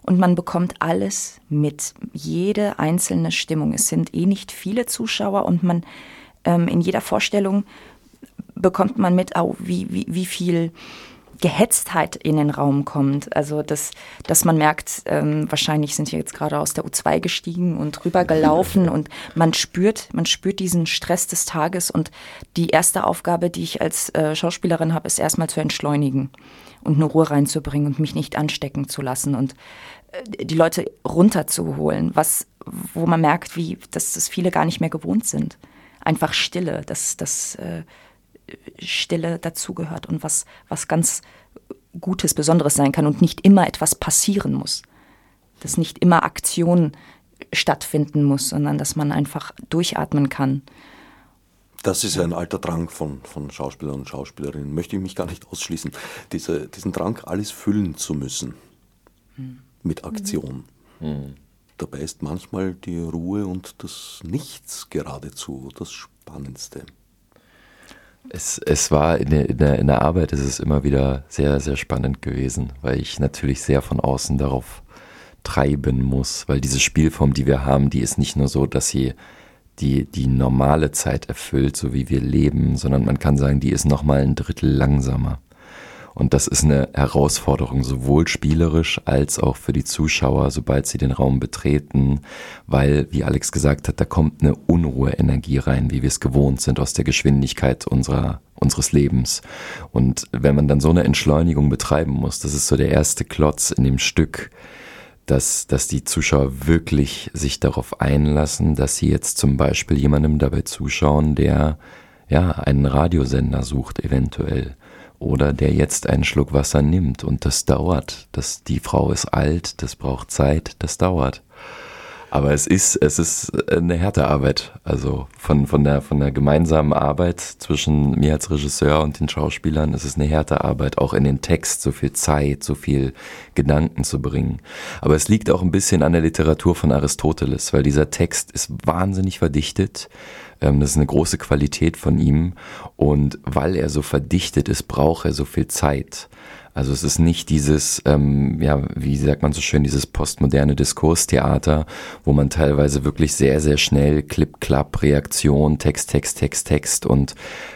Und man bekommt alles mit, jede einzelne Stimmung. Es sind eh nicht viele Zuschauer und man ähm, in jeder Vorstellung bekommt man mit, oh, wie, wie, wie viel Gehetztheit in den Raum kommt. Also, dass, dass man merkt, ähm, wahrscheinlich sind wir jetzt gerade aus der U2 gestiegen und rübergelaufen und man spürt, man spürt diesen Stress des Tages und die erste Aufgabe, die ich als äh, Schauspielerin habe, ist erstmal zu entschleunigen und eine Ruhe reinzubringen und mich nicht anstecken zu lassen und äh, die Leute runterzuholen, was, wo man merkt, wie, dass das viele gar nicht mehr gewohnt sind. Einfach Stille, dass das äh, Stille dazugehört und was, was ganz Gutes, Besonderes sein kann und nicht immer etwas passieren muss. Dass nicht immer Aktion stattfinden muss, sondern dass man einfach durchatmen kann das ist ein alter Drang von, von Schauspielern und Schauspielerinnen. Möchte ich mich gar nicht ausschließen. Diese, diesen Drang, alles füllen zu müssen hm. mit Aktion. Hm. Dabei ist manchmal die Ruhe und das Nichts geradezu das Spannendste. Es, es war in der, in, der, in der Arbeit ist es immer wieder sehr, sehr spannend gewesen, weil ich natürlich sehr von außen darauf treiben muss, weil diese Spielform, die wir haben, die ist nicht nur so, dass sie die die normale Zeit erfüllt, so wie wir leben, sondern man kann sagen, die ist nochmal ein Drittel langsamer. Und das ist eine Herausforderung, sowohl spielerisch als auch für die Zuschauer, sobald sie den Raum betreten, weil, wie Alex gesagt hat, da kommt eine Unruheenergie rein, wie wir es gewohnt sind aus der Geschwindigkeit unserer, unseres Lebens. Und wenn man dann so eine Entschleunigung betreiben muss, das ist so der erste Klotz in dem Stück, dass, dass die Zuschauer wirklich sich darauf einlassen, dass sie jetzt zum Beispiel jemandem dabei zuschauen, der ja einen Radiosender sucht eventuell oder der jetzt einen Schluck Wasser nimmt und das dauert. Das, die Frau ist alt, das braucht Zeit, das dauert. Aber es ist, es ist eine harte Arbeit. Also von, von, der, von der gemeinsamen Arbeit zwischen mir als Regisseur und den Schauspielern es ist eine harte Arbeit, auch in den Text so viel Zeit, so viel Gedanken zu bringen. Aber es liegt auch ein bisschen an der Literatur von Aristoteles, weil dieser Text ist wahnsinnig verdichtet. Ähm, das ist eine große Qualität von ihm. Und weil er so verdichtet ist, braucht er so viel Zeit. Also es ist nicht dieses, ähm, ja, wie sagt man so schön, dieses postmoderne Diskurstheater, wo man teilweise wirklich sehr, sehr schnell Clip, Klapp, Reaktion, Text, Text, Text, Text und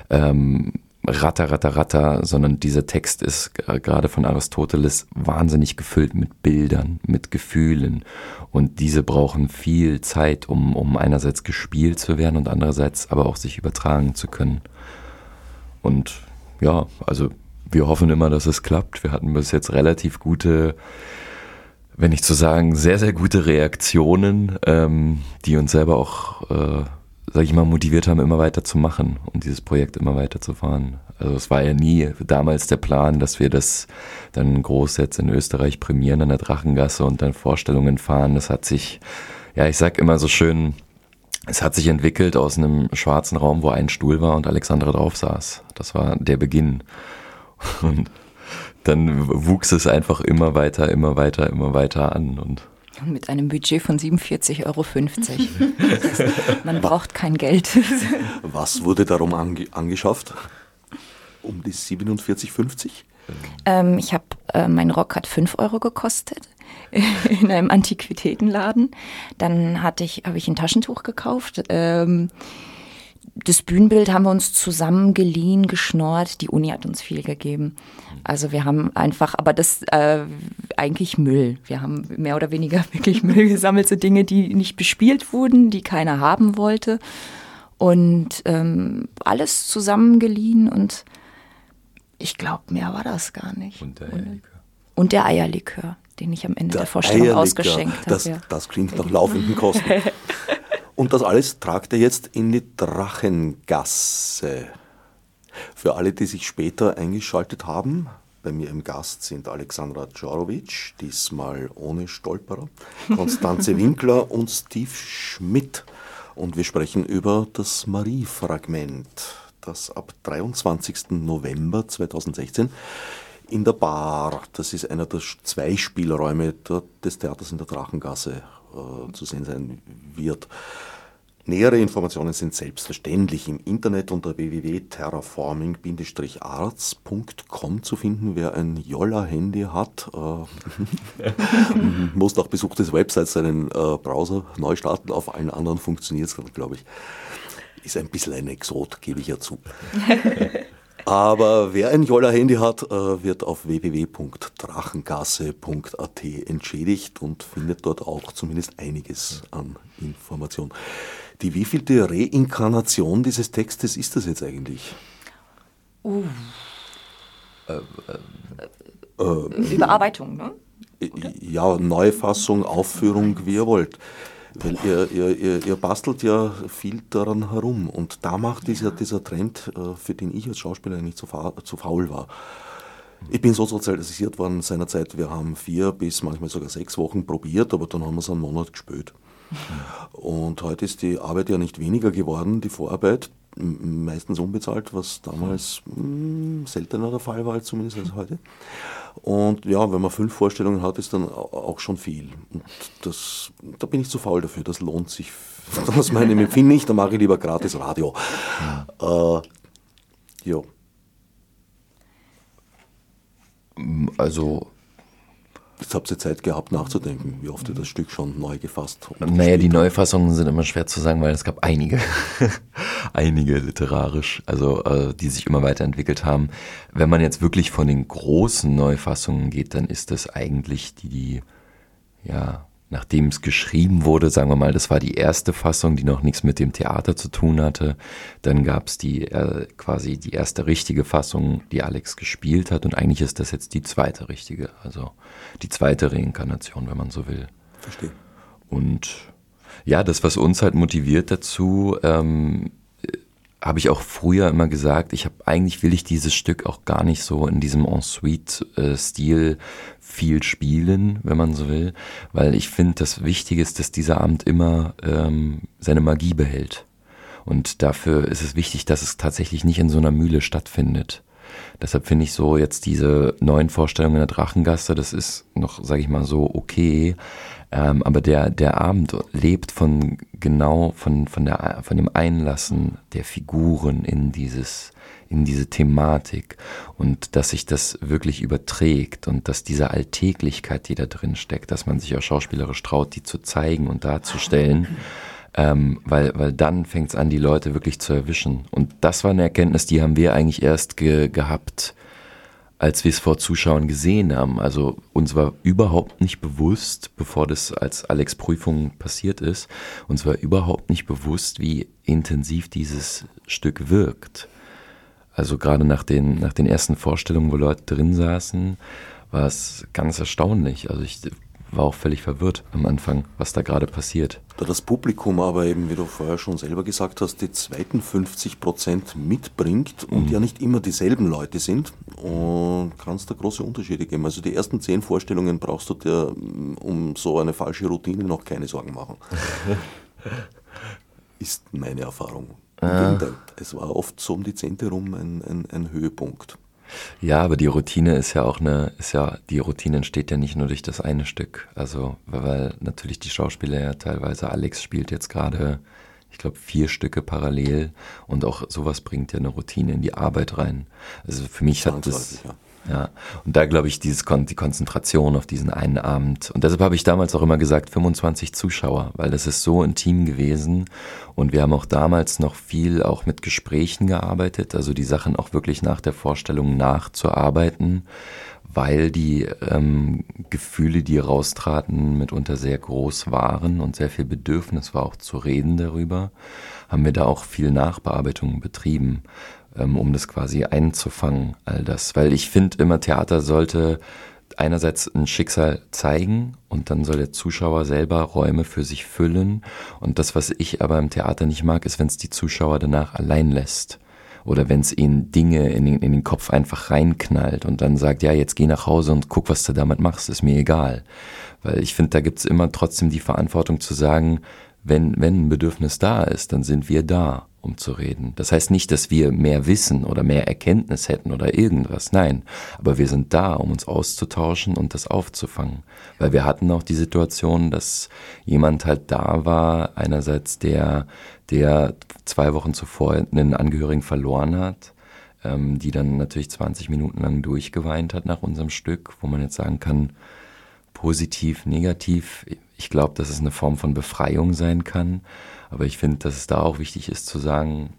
ähm, Ratter, Ratter, Ratter, sondern dieser Text ist gerade von Aristoteles wahnsinnig gefüllt mit Bildern, mit Gefühlen. Und diese brauchen viel Zeit, um, um einerseits gespielt zu werden und andererseits aber auch sich übertragen zu können. Und ja, also wir hoffen immer, dass es klappt. Wir hatten bis jetzt relativ gute, wenn nicht zu sagen, sehr, sehr gute Reaktionen, ähm, die uns selber auch, äh, sag ich mal, motiviert haben, immer weiter zu machen und dieses Projekt immer weiter zu fahren. Also es war ja nie damals der Plan, dass wir das dann groß jetzt in Österreich prämieren an der Drachengasse und dann Vorstellungen fahren. Das hat sich, ja, ich sag immer so schön, es hat sich entwickelt aus einem schwarzen Raum, wo ein Stuhl war und Alexandra drauf saß. Das war der Beginn. Und dann wuchs es einfach immer weiter, immer weiter, immer weiter an. Und mit einem Budget von 47,50 Euro. Das heißt, man (laughs) braucht kein Geld. (laughs) Was wurde darum ange angeschafft? Um die 47,50? Ähm, ich habe, äh, mein Rock hat 5 Euro gekostet (laughs) in einem Antiquitätenladen. Dann hatte ich, habe ich ein Taschentuch gekauft. Ähm, das Bühnenbild haben wir uns zusammen geliehen, geschnort. Die Uni hat uns viel gegeben. Also wir haben einfach, aber das äh, eigentlich Müll. Wir haben mehr oder weniger (laughs) wirklich Müll gesammelt, so Dinge, die nicht bespielt wurden, die keiner haben wollte. Und ähm, alles zusammen geliehen und ich glaube, mehr war das gar nicht. Und der Eierlikör. Und der Eierlikör, den ich am Ende der, der Vorstellung Eierlikör, ausgeschenkt habe. Das, ja. das klingt nach (laughs) laufenden Kosten. (laughs) Und das alles tragt er jetzt in die Drachengasse. Für alle, die sich später eingeschaltet haben, bei mir im Gast sind Alexandra Djorovic, diesmal ohne Stolperer, (laughs) Konstanze Winkler und Steve Schmidt. Und wir sprechen über das Marie-Fragment, das ab 23. November 2016 in der Bar, das ist einer der zwei Spielräume des Theaters in der Drachengasse, äh, zu sehen sein wird. Nähere Informationen sind selbstverständlich im Internet unter www.terraforming-arts.com zu finden. Wer ein Jolla-Handy hat, äh, (laughs) muss nach Besuch des Websites seinen äh, Browser neu starten. Auf allen anderen funktioniert es, glaube ich. Ist ein bisschen ein Exot, gebe ich ja zu. (laughs) Aber wer ein Jolla-Handy hat, äh, wird auf www.drachengasse.at entschädigt und findet dort auch zumindest einiges an Informationen. Die wievielte Reinkarnation dieses Textes ist das jetzt eigentlich? Uh. Äh, äh, Überarbeitung, ne? Oder? Ja, Neufassung, Aufführung, wie ihr wollt. Weil ihr, ihr, ihr, ihr, bastelt ja viel daran herum und da macht dieser, dieser Trend, äh, für den ich als Schauspieler nicht zu, fa zu faul war. Ich bin so sozialisiert worden seinerzeit, wir haben vier bis manchmal sogar sechs Wochen probiert, aber dann haben wir es einen Monat gespielt. Und heute ist die Arbeit ja nicht weniger geworden, die Vorarbeit, meistens unbezahlt, was damals mh, seltener der Fall war, zumindest als heute. Und ja, wenn man fünf Vorstellungen hat, ist dann auch schon viel. Und das, da bin ich zu faul dafür, das lohnt sich. (laughs) Das meine ich, empfinde ich, da mache ich lieber gratis Radio. Ja. Äh, ja. Also Jetzt habt ihr Zeit gehabt nachzudenken, wie oft ihr das Stück schon neu gefasst habt. Naja, die Neufassungen sind immer schwer zu sagen, weil es gab einige, einige literarisch, also äh, die sich immer weiterentwickelt haben. Wenn man jetzt wirklich von den großen Neufassungen geht, dann ist das eigentlich die, die ja, nachdem es geschrieben wurde, sagen wir mal, das war die erste Fassung, die noch nichts mit dem Theater zu tun hatte. Dann gab es die äh, quasi die erste richtige Fassung, die Alex gespielt hat. Und eigentlich ist das jetzt die zweite richtige, also die zweite Reinkarnation, wenn man so will. Verstehe. Und ja, das, was uns halt motiviert dazu, ähm, habe ich auch früher immer gesagt, ich habe eigentlich will ich dieses Stück auch gar nicht so in diesem Ensuite-Stil viel spielen, wenn man so will, weil ich finde, das Wichtige ist, dass dieser Abend immer ähm, seine Magie behält. Und dafür ist es wichtig, dass es tatsächlich nicht in so einer Mühle stattfindet. Deshalb finde ich so jetzt diese neuen Vorstellungen der Drachengasse, das ist noch, sage ich mal so, okay. Ähm, aber der, der Abend lebt von genau von, von, der, von dem Einlassen der Figuren in dieses, in diese Thematik und dass sich das wirklich überträgt und dass diese Alltäglichkeit, die da drin steckt, dass man sich auch schauspielerisch traut, die zu zeigen und darzustellen. Ähm, weil, weil dann fängt es an, die Leute wirklich zu erwischen. Und das war eine Erkenntnis, die haben wir eigentlich erst ge gehabt, als wir es vor Zuschauern gesehen haben. Also uns war überhaupt nicht bewusst, bevor das als Alex Prüfung passiert ist, uns war überhaupt nicht bewusst, wie intensiv dieses Stück wirkt. Also gerade nach den, nach den ersten Vorstellungen, wo Leute drin saßen, war es ganz erstaunlich. Also ich war auch völlig verwirrt am Anfang, was da gerade passiert. Da das Publikum aber eben, wie du vorher schon selber gesagt hast, die zweiten 50 Prozent mitbringt und mhm. ja nicht immer dieselben Leute sind, und kann es da große Unterschiede geben. Also die ersten zehn Vorstellungen brauchst du dir um so eine falsche Routine noch keine Sorgen machen. (laughs) Ist meine Erfahrung. Im ah. Gegenteil, es war oft so um die zehnte rum ein, ein, ein Höhepunkt. Ja, aber die Routine ist ja auch eine, ist ja, die Routine entsteht ja nicht nur durch das eine Stück. Also, weil natürlich die Schauspieler ja teilweise, Alex spielt jetzt gerade, ich glaube, vier Stücke parallel und auch sowas bringt ja eine Routine in die Arbeit rein. Also für mich hat das, ja. Ja, und da glaube ich, dieses Kon die Konzentration auf diesen einen Abend. Und deshalb habe ich damals auch immer gesagt, 25 Zuschauer, weil das ist so intim gewesen. Und wir haben auch damals noch viel auch mit Gesprächen gearbeitet, also die Sachen auch wirklich nach der Vorstellung nachzuarbeiten, weil die ähm, Gefühle, die raustraten, mitunter sehr groß waren und sehr viel Bedürfnis war auch zu reden darüber, haben wir da auch viel Nachbearbeitung betrieben. Ähm, um das quasi einzufangen, all das. Weil ich finde immer, Theater sollte einerseits ein Schicksal zeigen und dann soll der Zuschauer selber Räume für sich füllen. Und das, was ich aber im Theater nicht mag, ist, wenn es die Zuschauer danach allein lässt. Oder wenn es ihnen Dinge in den, in den Kopf einfach reinknallt und dann sagt, ja, jetzt geh nach Hause und guck, was du damit machst, ist mir egal. Weil ich finde, da gibt's immer trotzdem die Verantwortung zu sagen, wenn, wenn ein Bedürfnis da ist, dann sind wir da um zu reden. Das heißt nicht, dass wir mehr Wissen oder mehr Erkenntnis hätten oder irgendwas. Nein, aber wir sind da, um uns auszutauschen und das aufzufangen. Weil wir hatten auch die Situation, dass jemand halt da war, einerseits der, der zwei Wochen zuvor einen Angehörigen verloren hat, ähm, die dann natürlich 20 Minuten lang durchgeweint hat nach unserem Stück, wo man jetzt sagen kann, positiv, negativ. Ich glaube, dass es eine Form von Befreiung sein kann. Aber ich finde, dass es da auch wichtig ist zu sagen,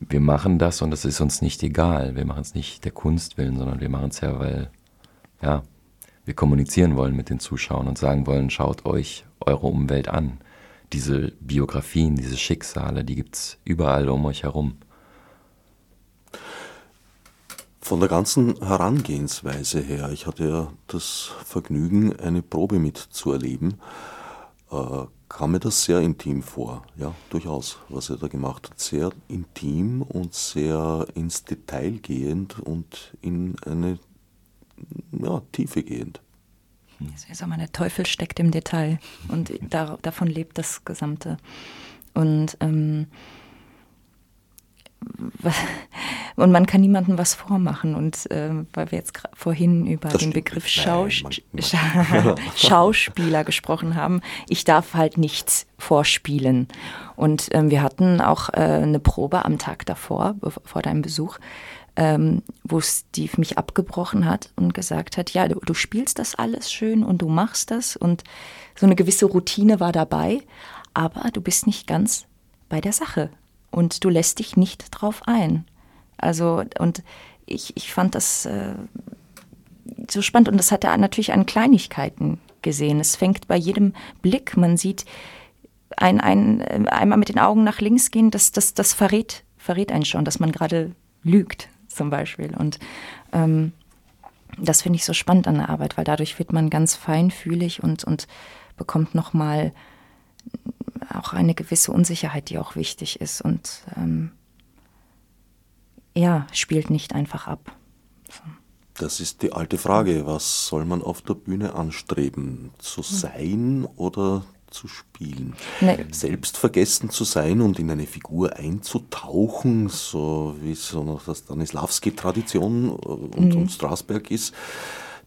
wir machen das und es ist uns nicht egal. Wir machen es nicht der Kunst willen, sondern wir machen es ja, weil, ja, wir kommunizieren wollen mit den Zuschauern und sagen wollen, schaut euch eure Umwelt an. Diese Biografien, diese Schicksale, die gibt es überall um euch herum. Von der ganzen Herangehensweise her, ich hatte ja das Vergnügen, eine Probe mitzuerleben, äh, kam mir das sehr intim vor. Ja, durchaus, was er da gemacht hat. Sehr intim und sehr ins Detail gehend und in eine ja, Tiefe gehend. Ich sage mal, der Teufel steckt im Detail und da, davon lebt das Gesamte. Und ähm, und man kann niemandem was vormachen. Und äh, weil wir jetzt vorhin über das den Begriff Schaus Nein, (laughs) (laughs) Schauspieler gesprochen haben, ich darf halt nichts vorspielen. Und ähm, wir hatten auch äh, eine Probe am Tag davor, vor deinem Besuch, ähm, wo Steve mich abgebrochen hat und gesagt hat, ja, du, du spielst das alles schön und du machst das. Und so eine gewisse Routine war dabei, aber du bist nicht ganz bei der Sache und du lässt dich nicht drauf ein. Also, und ich, ich fand das äh, so spannend und das hat er natürlich an Kleinigkeiten gesehen. Es fängt bei jedem Blick, man sieht ein, ein, äh, einmal mit den Augen nach links gehen, das, das, das verrät, verrät einen schon, dass man gerade lügt, zum Beispiel. Und ähm, das finde ich so spannend an der Arbeit, weil dadurch wird man ganz feinfühlig und, und bekommt nochmal auch eine gewisse Unsicherheit, die auch wichtig ist. Und ähm, ja, spielt nicht einfach ab. So. Das ist die alte Frage, was soll man auf der Bühne anstreben? Zu hm. sein oder zu spielen? Nee. Selbstvergessen zu sein und in eine Figur einzutauchen, so wie es so noch das Stanislavski-Tradition äh, und, mhm. und Strasberg ist,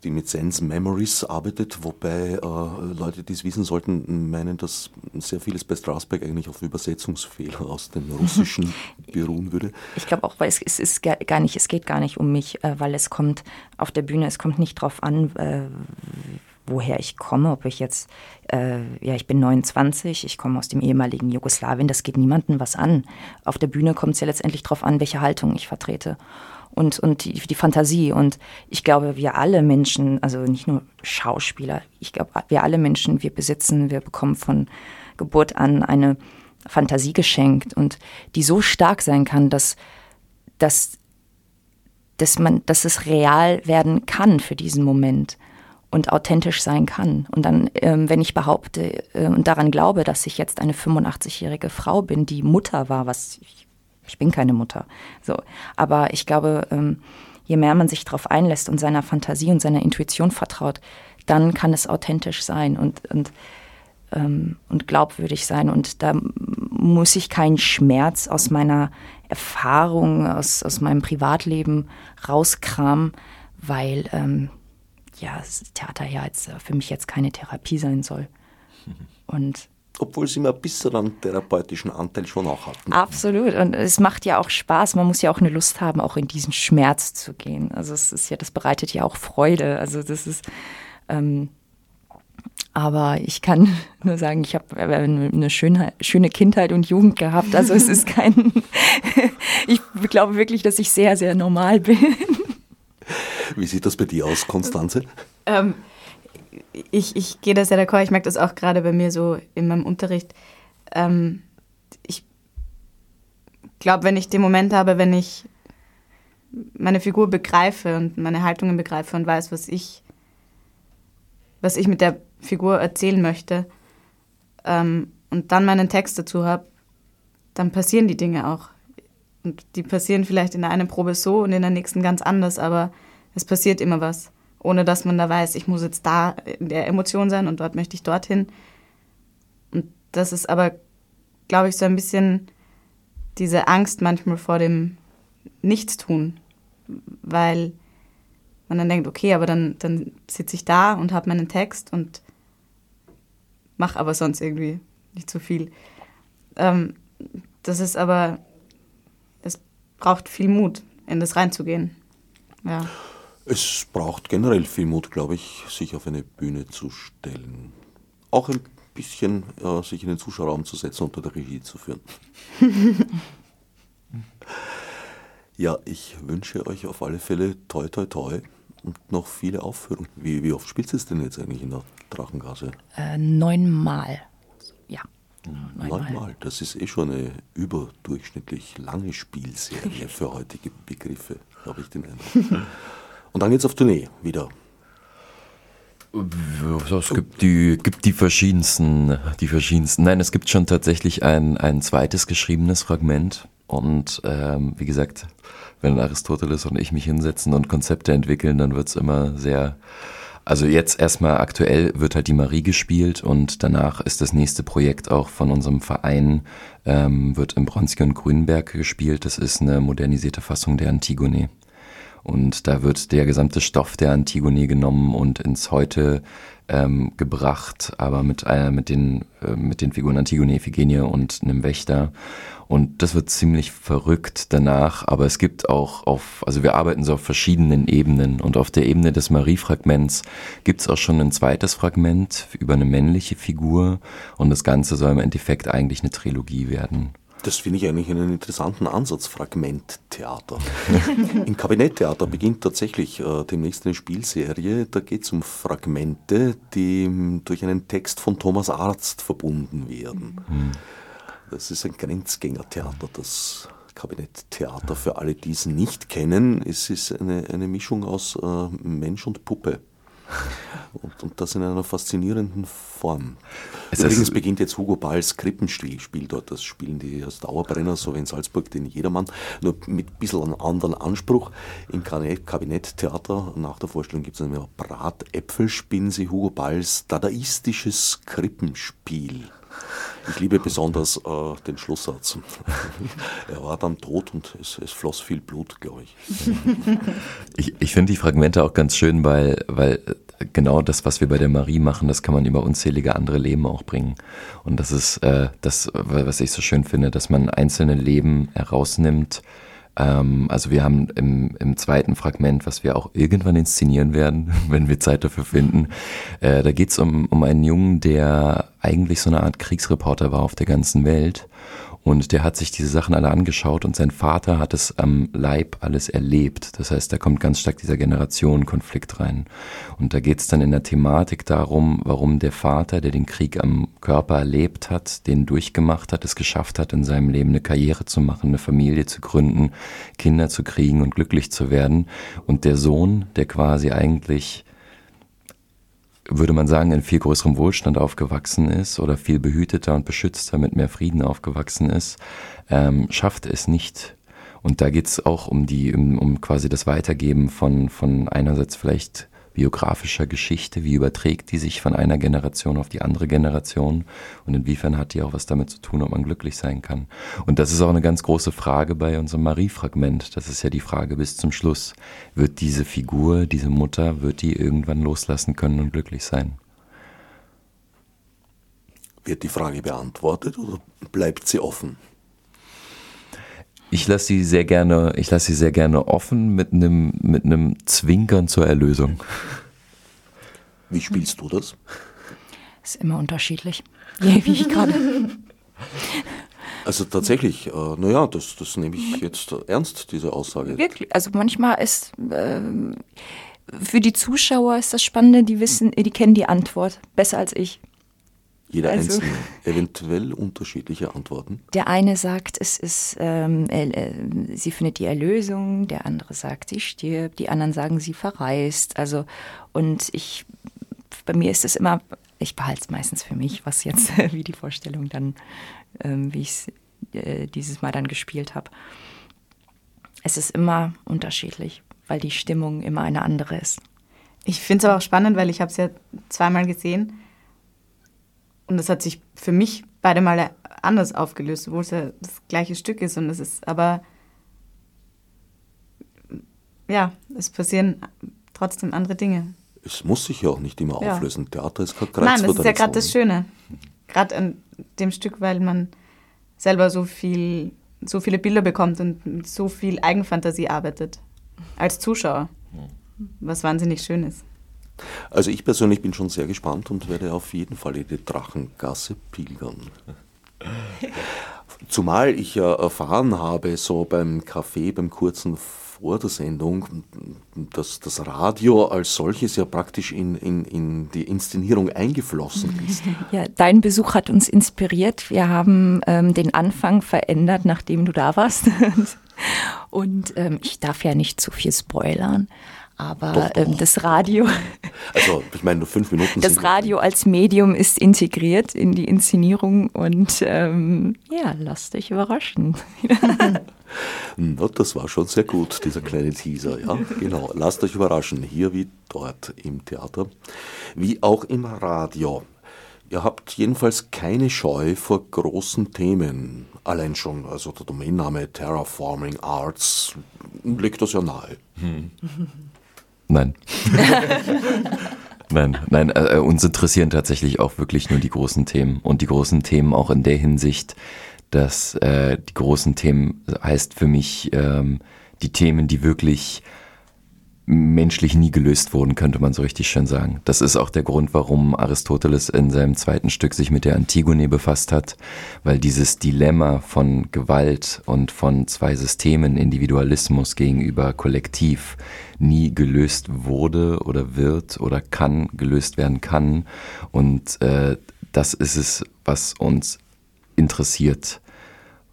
die mit Sense Memories arbeitet, wobei äh, Leute, die es wissen sollten, meinen, dass sehr vieles bei Strasberg eigentlich auf Übersetzungsfehler aus dem Russischen (laughs) beruhen würde. Ich glaube auch, weil es, es, ist gar nicht, es geht gar nicht um mich, äh, weil es kommt auf der Bühne, es kommt nicht drauf an, äh, woher ich komme, ob ich jetzt, äh, ja, ich bin 29, ich komme aus dem ehemaligen Jugoslawien, das geht niemandem was an. Auf der Bühne kommt es ja letztendlich darauf an, welche Haltung ich vertrete und, und die, die Fantasie. Und ich glaube, wir alle Menschen, also nicht nur Schauspieler, ich glaube, wir alle Menschen, wir besitzen, wir bekommen von Geburt an eine Fantasie geschenkt und die so stark sein kann, dass, dass, dass, man, dass es real werden kann für diesen Moment und authentisch sein kann. Und dann, ähm, wenn ich behaupte äh, und daran glaube, dass ich jetzt eine 85-jährige Frau bin, die Mutter war, was ich ich bin keine Mutter. So, aber ich glaube, ähm, je mehr man sich darauf einlässt und seiner Fantasie und seiner Intuition vertraut, dann kann es authentisch sein und, und, ähm, und glaubwürdig sein. Und da muss ich keinen Schmerz aus meiner Erfahrung, aus, aus meinem Privatleben rauskramen, weil ähm, ja, das Theater ja jetzt für mich jetzt keine Therapie sein soll. (laughs) Und obwohl sie immer ein bisschen einen therapeutischen Anteil schon auch hatten. Absolut. Und es macht ja auch Spaß. Man muss ja auch eine Lust haben, auch in diesen Schmerz zu gehen. Also es ist ja, das bereitet ja auch Freude. Also das ist, ähm, aber ich kann (laughs) nur sagen, ich habe eine schöne, schöne Kindheit und Jugend gehabt. Also es ist kein, (laughs) ich glaube wirklich, dass ich sehr, sehr normal bin. Wie sieht das bei dir aus, Konstanze? Ähm, ich, ich gehe da sehr d'accord. Ich merke das auch gerade bei mir so in meinem Unterricht. Ähm, ich glaube, wenn ich den Moment habe, wenn ich meine Figur begreife und meine Haltungen begreife und weiß, was ich, was ich mit der Figur erzählen möchte ähm, und dann meinen Text dazu habe, dann passieren die Dinge auch. Und die passieren vielleicht in der einen Probe so und in der nächsten ganz anders, aber es passiert immer was ohne dass man da weiß, ich muss jetzt da in der Emotion sein und dort möchte ich dorthin. Und das ist aber, glaube ich, so ein bisschen diese Angst manchmal vor dem Nichtstun, weil man dann denkt, okay, aber dann, dann sitze ich da und habe meinen Text und mache aber sonst irgendwie nicht so viel. Ähm, das ist aber, es braucht viel Mut, in das reinzugehen. Ja. Es braucht generell viel Mut, glaube ich, sich auf eine Bühne zu stellen. Auch ein bisschen äh, sich in den Zuschauerraum zu setzen und unter der Regie zu führen. (laughs) ja, ich wünsche euch auf alle Fälle toi toi toi und noch viele Aufführungen. Wie, wie oft spielst du es denn jetzt eigentlich in der Drachengase? Äh, neunmal. Ja. Neunmal. neunmal. Das ist eh schon eine überdurchschnittlich lange Spielserie (laughs) für heutige Begriffe, habe ich den Eindruck. (laughs) Und dann geht's auf Tournee wieder. Es gibt die, gibt die verschiedensten, die verschiedensten. Nein, es gibt schon tatsächlich ein, ein zweites geschriebenes Fragment. Und ähm, wie gesagt, wenn Aristoteles und ich mich hinsetzen und Konzepte entwickeln, dann wird's immer sehr. Also jetzt erstmal aktuell wird halt die Marie gespielt und danach ist das nächste Projekt auch von unserem Verein, ähm, wird im Bronski und Grünberg gespielt. Das ist eine modernisierte Fassung der Antigone. Und da wird der gesamte Stoff der Antigone genommen und ins Heute ähm, gebracht, aber mit, äh, mit, den, äh, mit den Figuren Antigone, Iphigenie und einem Wächter. Und das wird ziemlich verrückt danach, aber es gibt auch auf, also wir arbeiten so auf verschiedenen Ebenen und auf der Ebene des Marie-Fragments gibt es auch schon ein zweites Fragment über eine männliche Figur und das Ganze soll im Endeffekt eigentlich eine Trilogie werden. Das finde ich eigentlich einen interessanten Ansatz, Fragmenttheater. (laughs) Im Kabinetttheater beginnt tatsächlich äh, demnächst eine Spielserie, da geht es um Fragmente, die hm, durch einen Text von Thomas Arzt verbunden werden. Mhm. Das ist ein Grenzgängertheater, das Kabinetttheater. Für alle, die es nicht kennen, es ist eine, eine Mischung aus äh, Mensch und Puppe. Und, und, das in einer faszinierenden Form. Es Übrigens beginnt jetzt Hugo Balls Krippenspiel dort. Das spielen die als Dauerbrenner, so wie in Salzburg, den Jedermann, nur mit ein bisschen einem anderen Anspruch. Im Kabinetttheater, nach der Vorstellung gibt es dann mehr Bratäpfel, spielen sie Hugo Balls dadaistisches Krippenspiel. Ich liebe besonders äh, den Schlusssatz. (laughs) er war dann tot und es, es floss viel Blut, glaube ich. Ich, ich finde die Fragmente auch ganz schön, weil, weil genau das, was wir bei der Marie machen, das kann man über unzählige andere Leben auch bringen. Und das ist äh, das, was ich so schön finde, dass man einzelne Leben herausnimmt, also wir haben im, im zweiten Fragment, was wir auch irgendwann inszenieren werden, (laughs) wenn wir Zeit dafür finden, äh, da geht es um, um einen Jungen, der eigentlich so eine Art Kriegsreporter war auf der ganzen Welt und der hat sich diese Sachen alle angeschaut und sein Vater hat es am Leib alles erlebt. Das heißt, da kommt ganz stark dieser Generationenkonflikt rein. Und da geht es dann in der Thematik darum, warum der Vater, der den Krieg am Körper erlebt hat, den durchgemacht hat, es geschafft hat, in seinem Leben eine Karriere zu machen, eine Familie zu gründen, Kinder zu kriegen und glücklich zu werden. Und der Sohn, der quasi eigentlich würde man sagen, in viel größerem Wohlstand aufgewachsen ist oder viel behüteter und beschützter mit mehr Frieden aufgewachsen ist, ähm, schafft es nicht. Und da geht es auch um die, um, um quasi das Weitergeben von, von einerseits vielleicht biografischer Geschichte? Wie überträgt die sich von einer Generation auf die andere Generation? Und inwiefern hat die auch was damit zu tun, ob man glücklich sein kann? Und das ist auch eine ganz große Frage bei unserem Marie-Fragment. Das ist ja die Frage bis zum Schluss. Wird diese Figur, diese Mutter, wird die irgendwann loslassen können und glücklich sein? Wird die Frage beantwortet oder bleibt sie offen? Ich lasse sie sehr gerne, ich lasse sie sehr gerne offen mit einem mit einem Zwinkern zur Erlösung. Wie spielst du das? Ist immer unterschiedlich. (laughs) Wie, ich gerade. Also tatsächlich, äh, naja, das, das nehme ich jetzt ernst, diese Aussage. Wirklich. Also manchmal ist äh, für die Zuschauer ist das Spannende, die wissen, die kennen die Antwort besser als ich. Jeder Also- einzelne, eventuell unterschiedliche Antworten. Der eine sagt, es ist, ähm, äh, sie findet die Erlösung, der andere sagt, sie stirbt, die anderen sagen, sie verreist. Also, und ich, bei mir ist es immer, ich behalte es meistens für mich, was jetzt, (laughs) wie die Vorstellung dann, ähm, wie ich es äh, dieses Mal dann gespielt habe. Es ist immer unterschiedlich, weil die Stimmung immer eine andere ist. Ich finde es aber auch spannend, weil ich habe es ja zweimal gesehen und es hat sich für mich beide Male anders aufgelöst, obwohl es ja das gleiche Stück ist und es ist aber ja, es passieren trotzdem andere Dinge. Es muss sich ja auch nicht immer Ja. auflösen. Theater ist kein Nein, das ist ja gerade das Schöne. Gerade an dem Stück, weil man selber so viel, so viele Bilder bekommt und mit so viel Eigenfantasie arbeitet. Als Zuschauer. Was wahnsinnig schön ist. Also ich persönlich bin schon sehr gespannt und werde auf jeden Fall in die Drachengasse pilgern. (laughs) Zumal ich ja erfahren habe, so beim Café, beim kurzen vor der Sendung, dass das Radio als solches ja praktisch in, in, in die Inszenierung eingeflossen ist. (laughs) Ja, dein Besuch hat uns inspiriert. Wir haben ähm, den Anfang verändert, nachdem du da warst. (laughs) Und ähm, ich darf ja nicht zu viel spoilern, aber Doch, doch. Ähm, das Radio, (laughs) Also ich meine, nur fünf Minuten das Radio als Medium ist integriert in die Inszenierung und ähm, ja, lasst euch überraschen. (laughs) Na, das war schon sehr gut, dieser kleine Teaser, ja, genau. Lasst euch überraschen, hier wie dort im Theater, wie auch im Radio. Ihr habt jedenfalls keine Scheu vor großen Themen. Allein schon, also der Domainname Terraforming Arts legt das ja nahe. Nein. (laughs) nein, nein, äh, äh, uns interessieren tatsächlich auch wirklich nur die großen Themen. Und die großen Themen auch in der Hinsicht, dass äh, die großen Themen heißt für mich ähm, die Themen, die wirklich menschlich nie gelöst wurden, könnte man so richtig schön sagen. Das ist auch der Grund, warum Aristoteles in seinem zweiten Stück sich mit der Antigone befasst hat, weil dieses Dilemma von Gewalt und von zwei Systemen, Individualismus gegenüber Kollektiv, nie gelöst wurde oder wird oder kann, gelöst werden kann. Und äh, das ist es, was uns interessiert.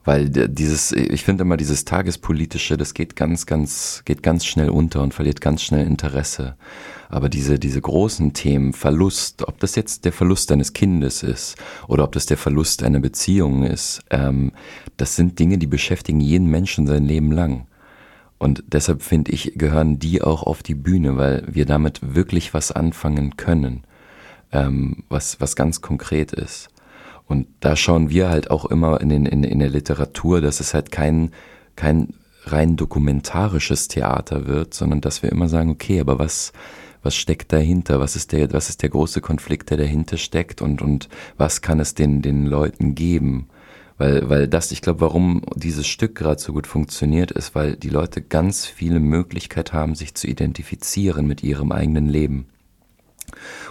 Weil dieses, ich finde immer dieses Tagespolitische, das geht ganz, ganz, geht ganz schnell unter und verliert ganz schnell Interesse. Aber diese, diese großen Themen, Verlust, ob das jetzt der Verlust eines Kindes ist oder ob das der Verlust einer Beziehung ist, ähm, das sind Dinge, die beschäftigen jeden Menschen sein Leben lang. Und deshalb finde ich, gehören die auch auf die Bühne, weil wir damit wirklich was anfangen können, ähm, was, was ganz konkret ist. Und da schauen wir halt auch immer in, den, in, in der Literatur, dass es halt kein, kein rein dokumentarisches Theater wird, sondern dass wir immer sagen, okay, aber was, was steckt dahinter? Was ist der, was ist der große Konflikt, der dahinter steckt und, und was kann es den, den Leuten geben? Weil, weil das, ich glaube, warum dieses Stück gerade so gut funktioniert, ist, weil die Leute ganz viele Möglichkeit haben, sich zu identifizieren mit ihrem eigenen Leben.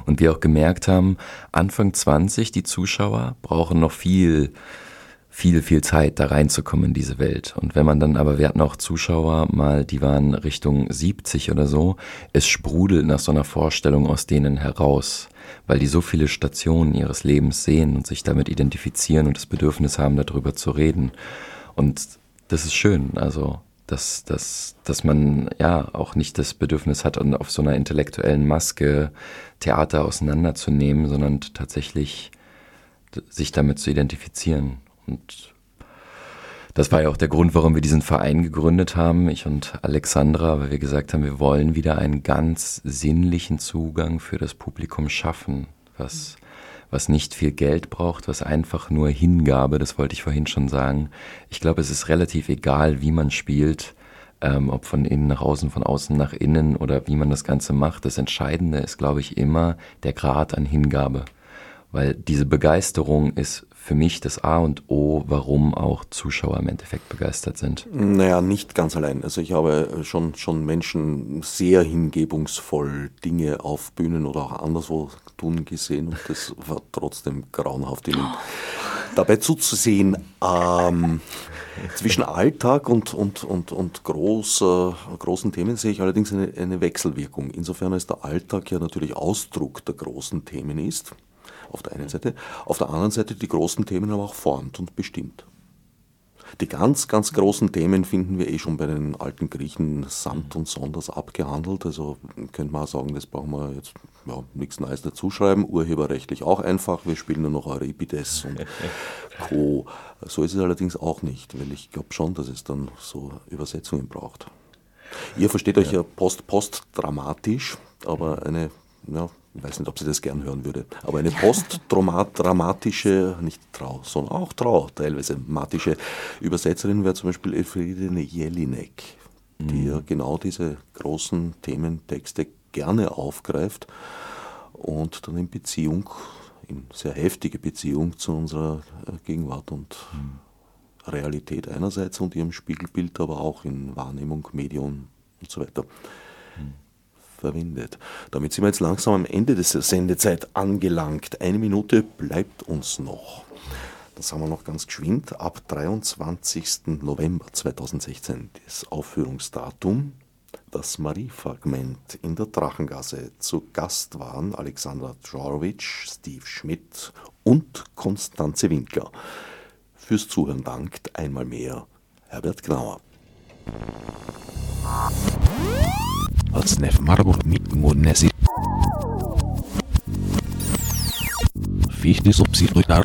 Und wir auch gemerkt haben, Anfang 20, die Zuschauer brauchen noch viel, viel, viel Zeit, da reinzukommen in diese Welt. Und wenn man dann aber, wir hatten auch Zuschauer mal, die waren Richtung 70 oder so, es sprudelt nach so einer Vorstellung aus denen heraus, weil die so viele Stationen ihres Lebens sehen und sich damit identifizieren und das Bedürfnis haben, darüber zu reden. Und das ist schön, also dass, dass, dass man ja auch nicht das Bedürfnis hat, auf so einer intellektuellen Maske Theater auseinanderzunehmen, sondern tatsächlich sich damit zu identifizieren. Und Das war ja auch der Grund, warum wir diesen Verein gegründet haben, ich und Alexandra, weil wir gesagt haben, wir wollen wieder einen ganz sinnlichen Zugang für das Publikum schaffen, was, was nicht viel Geld braucht, was einfach nur Hingabe, das wollte ich vorhin schon sagen. Ich glaube, es ist relativ egal, wie man spielt, ähm, ob von innen nach außen, von außen nach innen oder wie man das Ganze macht. Das Entscheidende ist, glaube ich, immer der Grad an Hingabe. Weil diese Begeisterung ist für mich das A und O, warum auch Zuschauer im Endeffekt begeistert sind. Naja, nicht ganz allein. Also ich habe schon, schon Menschen sehr hingebungsvoll Dinge auf Bühnen oder auch anderswo tun gesehen und das war trotzdem grauenhaft, ihnen dabei zuzusehen. Ähm, zwischen Alltag und, und, und, und groß, äh, großen Themen sehe ich allerdings eine, eine Wechselwirkung. Insofern ist der Alltag ja natürlich Ausdruck der großen Themen ist auf der einen Seite, auf der anderen Seite die großen Themen aber auch formt und bestimmt. Die ganz, ganz großen Themen finden wir eh schon bei den alten Griechen samt und sonders abgehandelt. Also könnte man auch sagen, das brauchen wir jetzt ja, nichts Neues dazuschreiben. Urheberrechtlich auch einfach. Wir spielen nur noch Euripides und (laughs) Co. So ist es allerdings auch nicht, weil ich glaube schon, dass es dann so Übersetzungen braucht. Ihr versteht euch ja, ja post-postdramatisch, aber eine ja, ich weiß nicht, ob sie das gern hören würde, aber eine postdramatische, nicht Trau, sondern auch Trau, teilweise matische Übersetzerin wäre zum Beispiel Elfriede Jelinek, die mhm. ja genau diese großen Thementexte gerne aufgreift und dann in Beziehung, in sehr heftige Beziehung zu unserer äh, Gegenwart und mhm. Realität einerseits und ihrem Spiegelbild, aber auch in Wahrnehmung, Medium und so weiter. Verwendet. Damit sind wir jetzt langsam am Ende der Sendezeit angelangt. Eine Minute bleibt uns noch. Das haben wir noch ganz geschwind. Ab 23. November 2016 das Aufführungsdatum. Das Marie-Fragment in der Drachengasse. Zu Gast waren Alexandra Djorovic, Steve Schmidt und Konstanze Winkler. Fürs Zuhören dankt einmal mehr Herbert Gnauer. Atsnef Marburg Nesi. Fichtis obsidruitar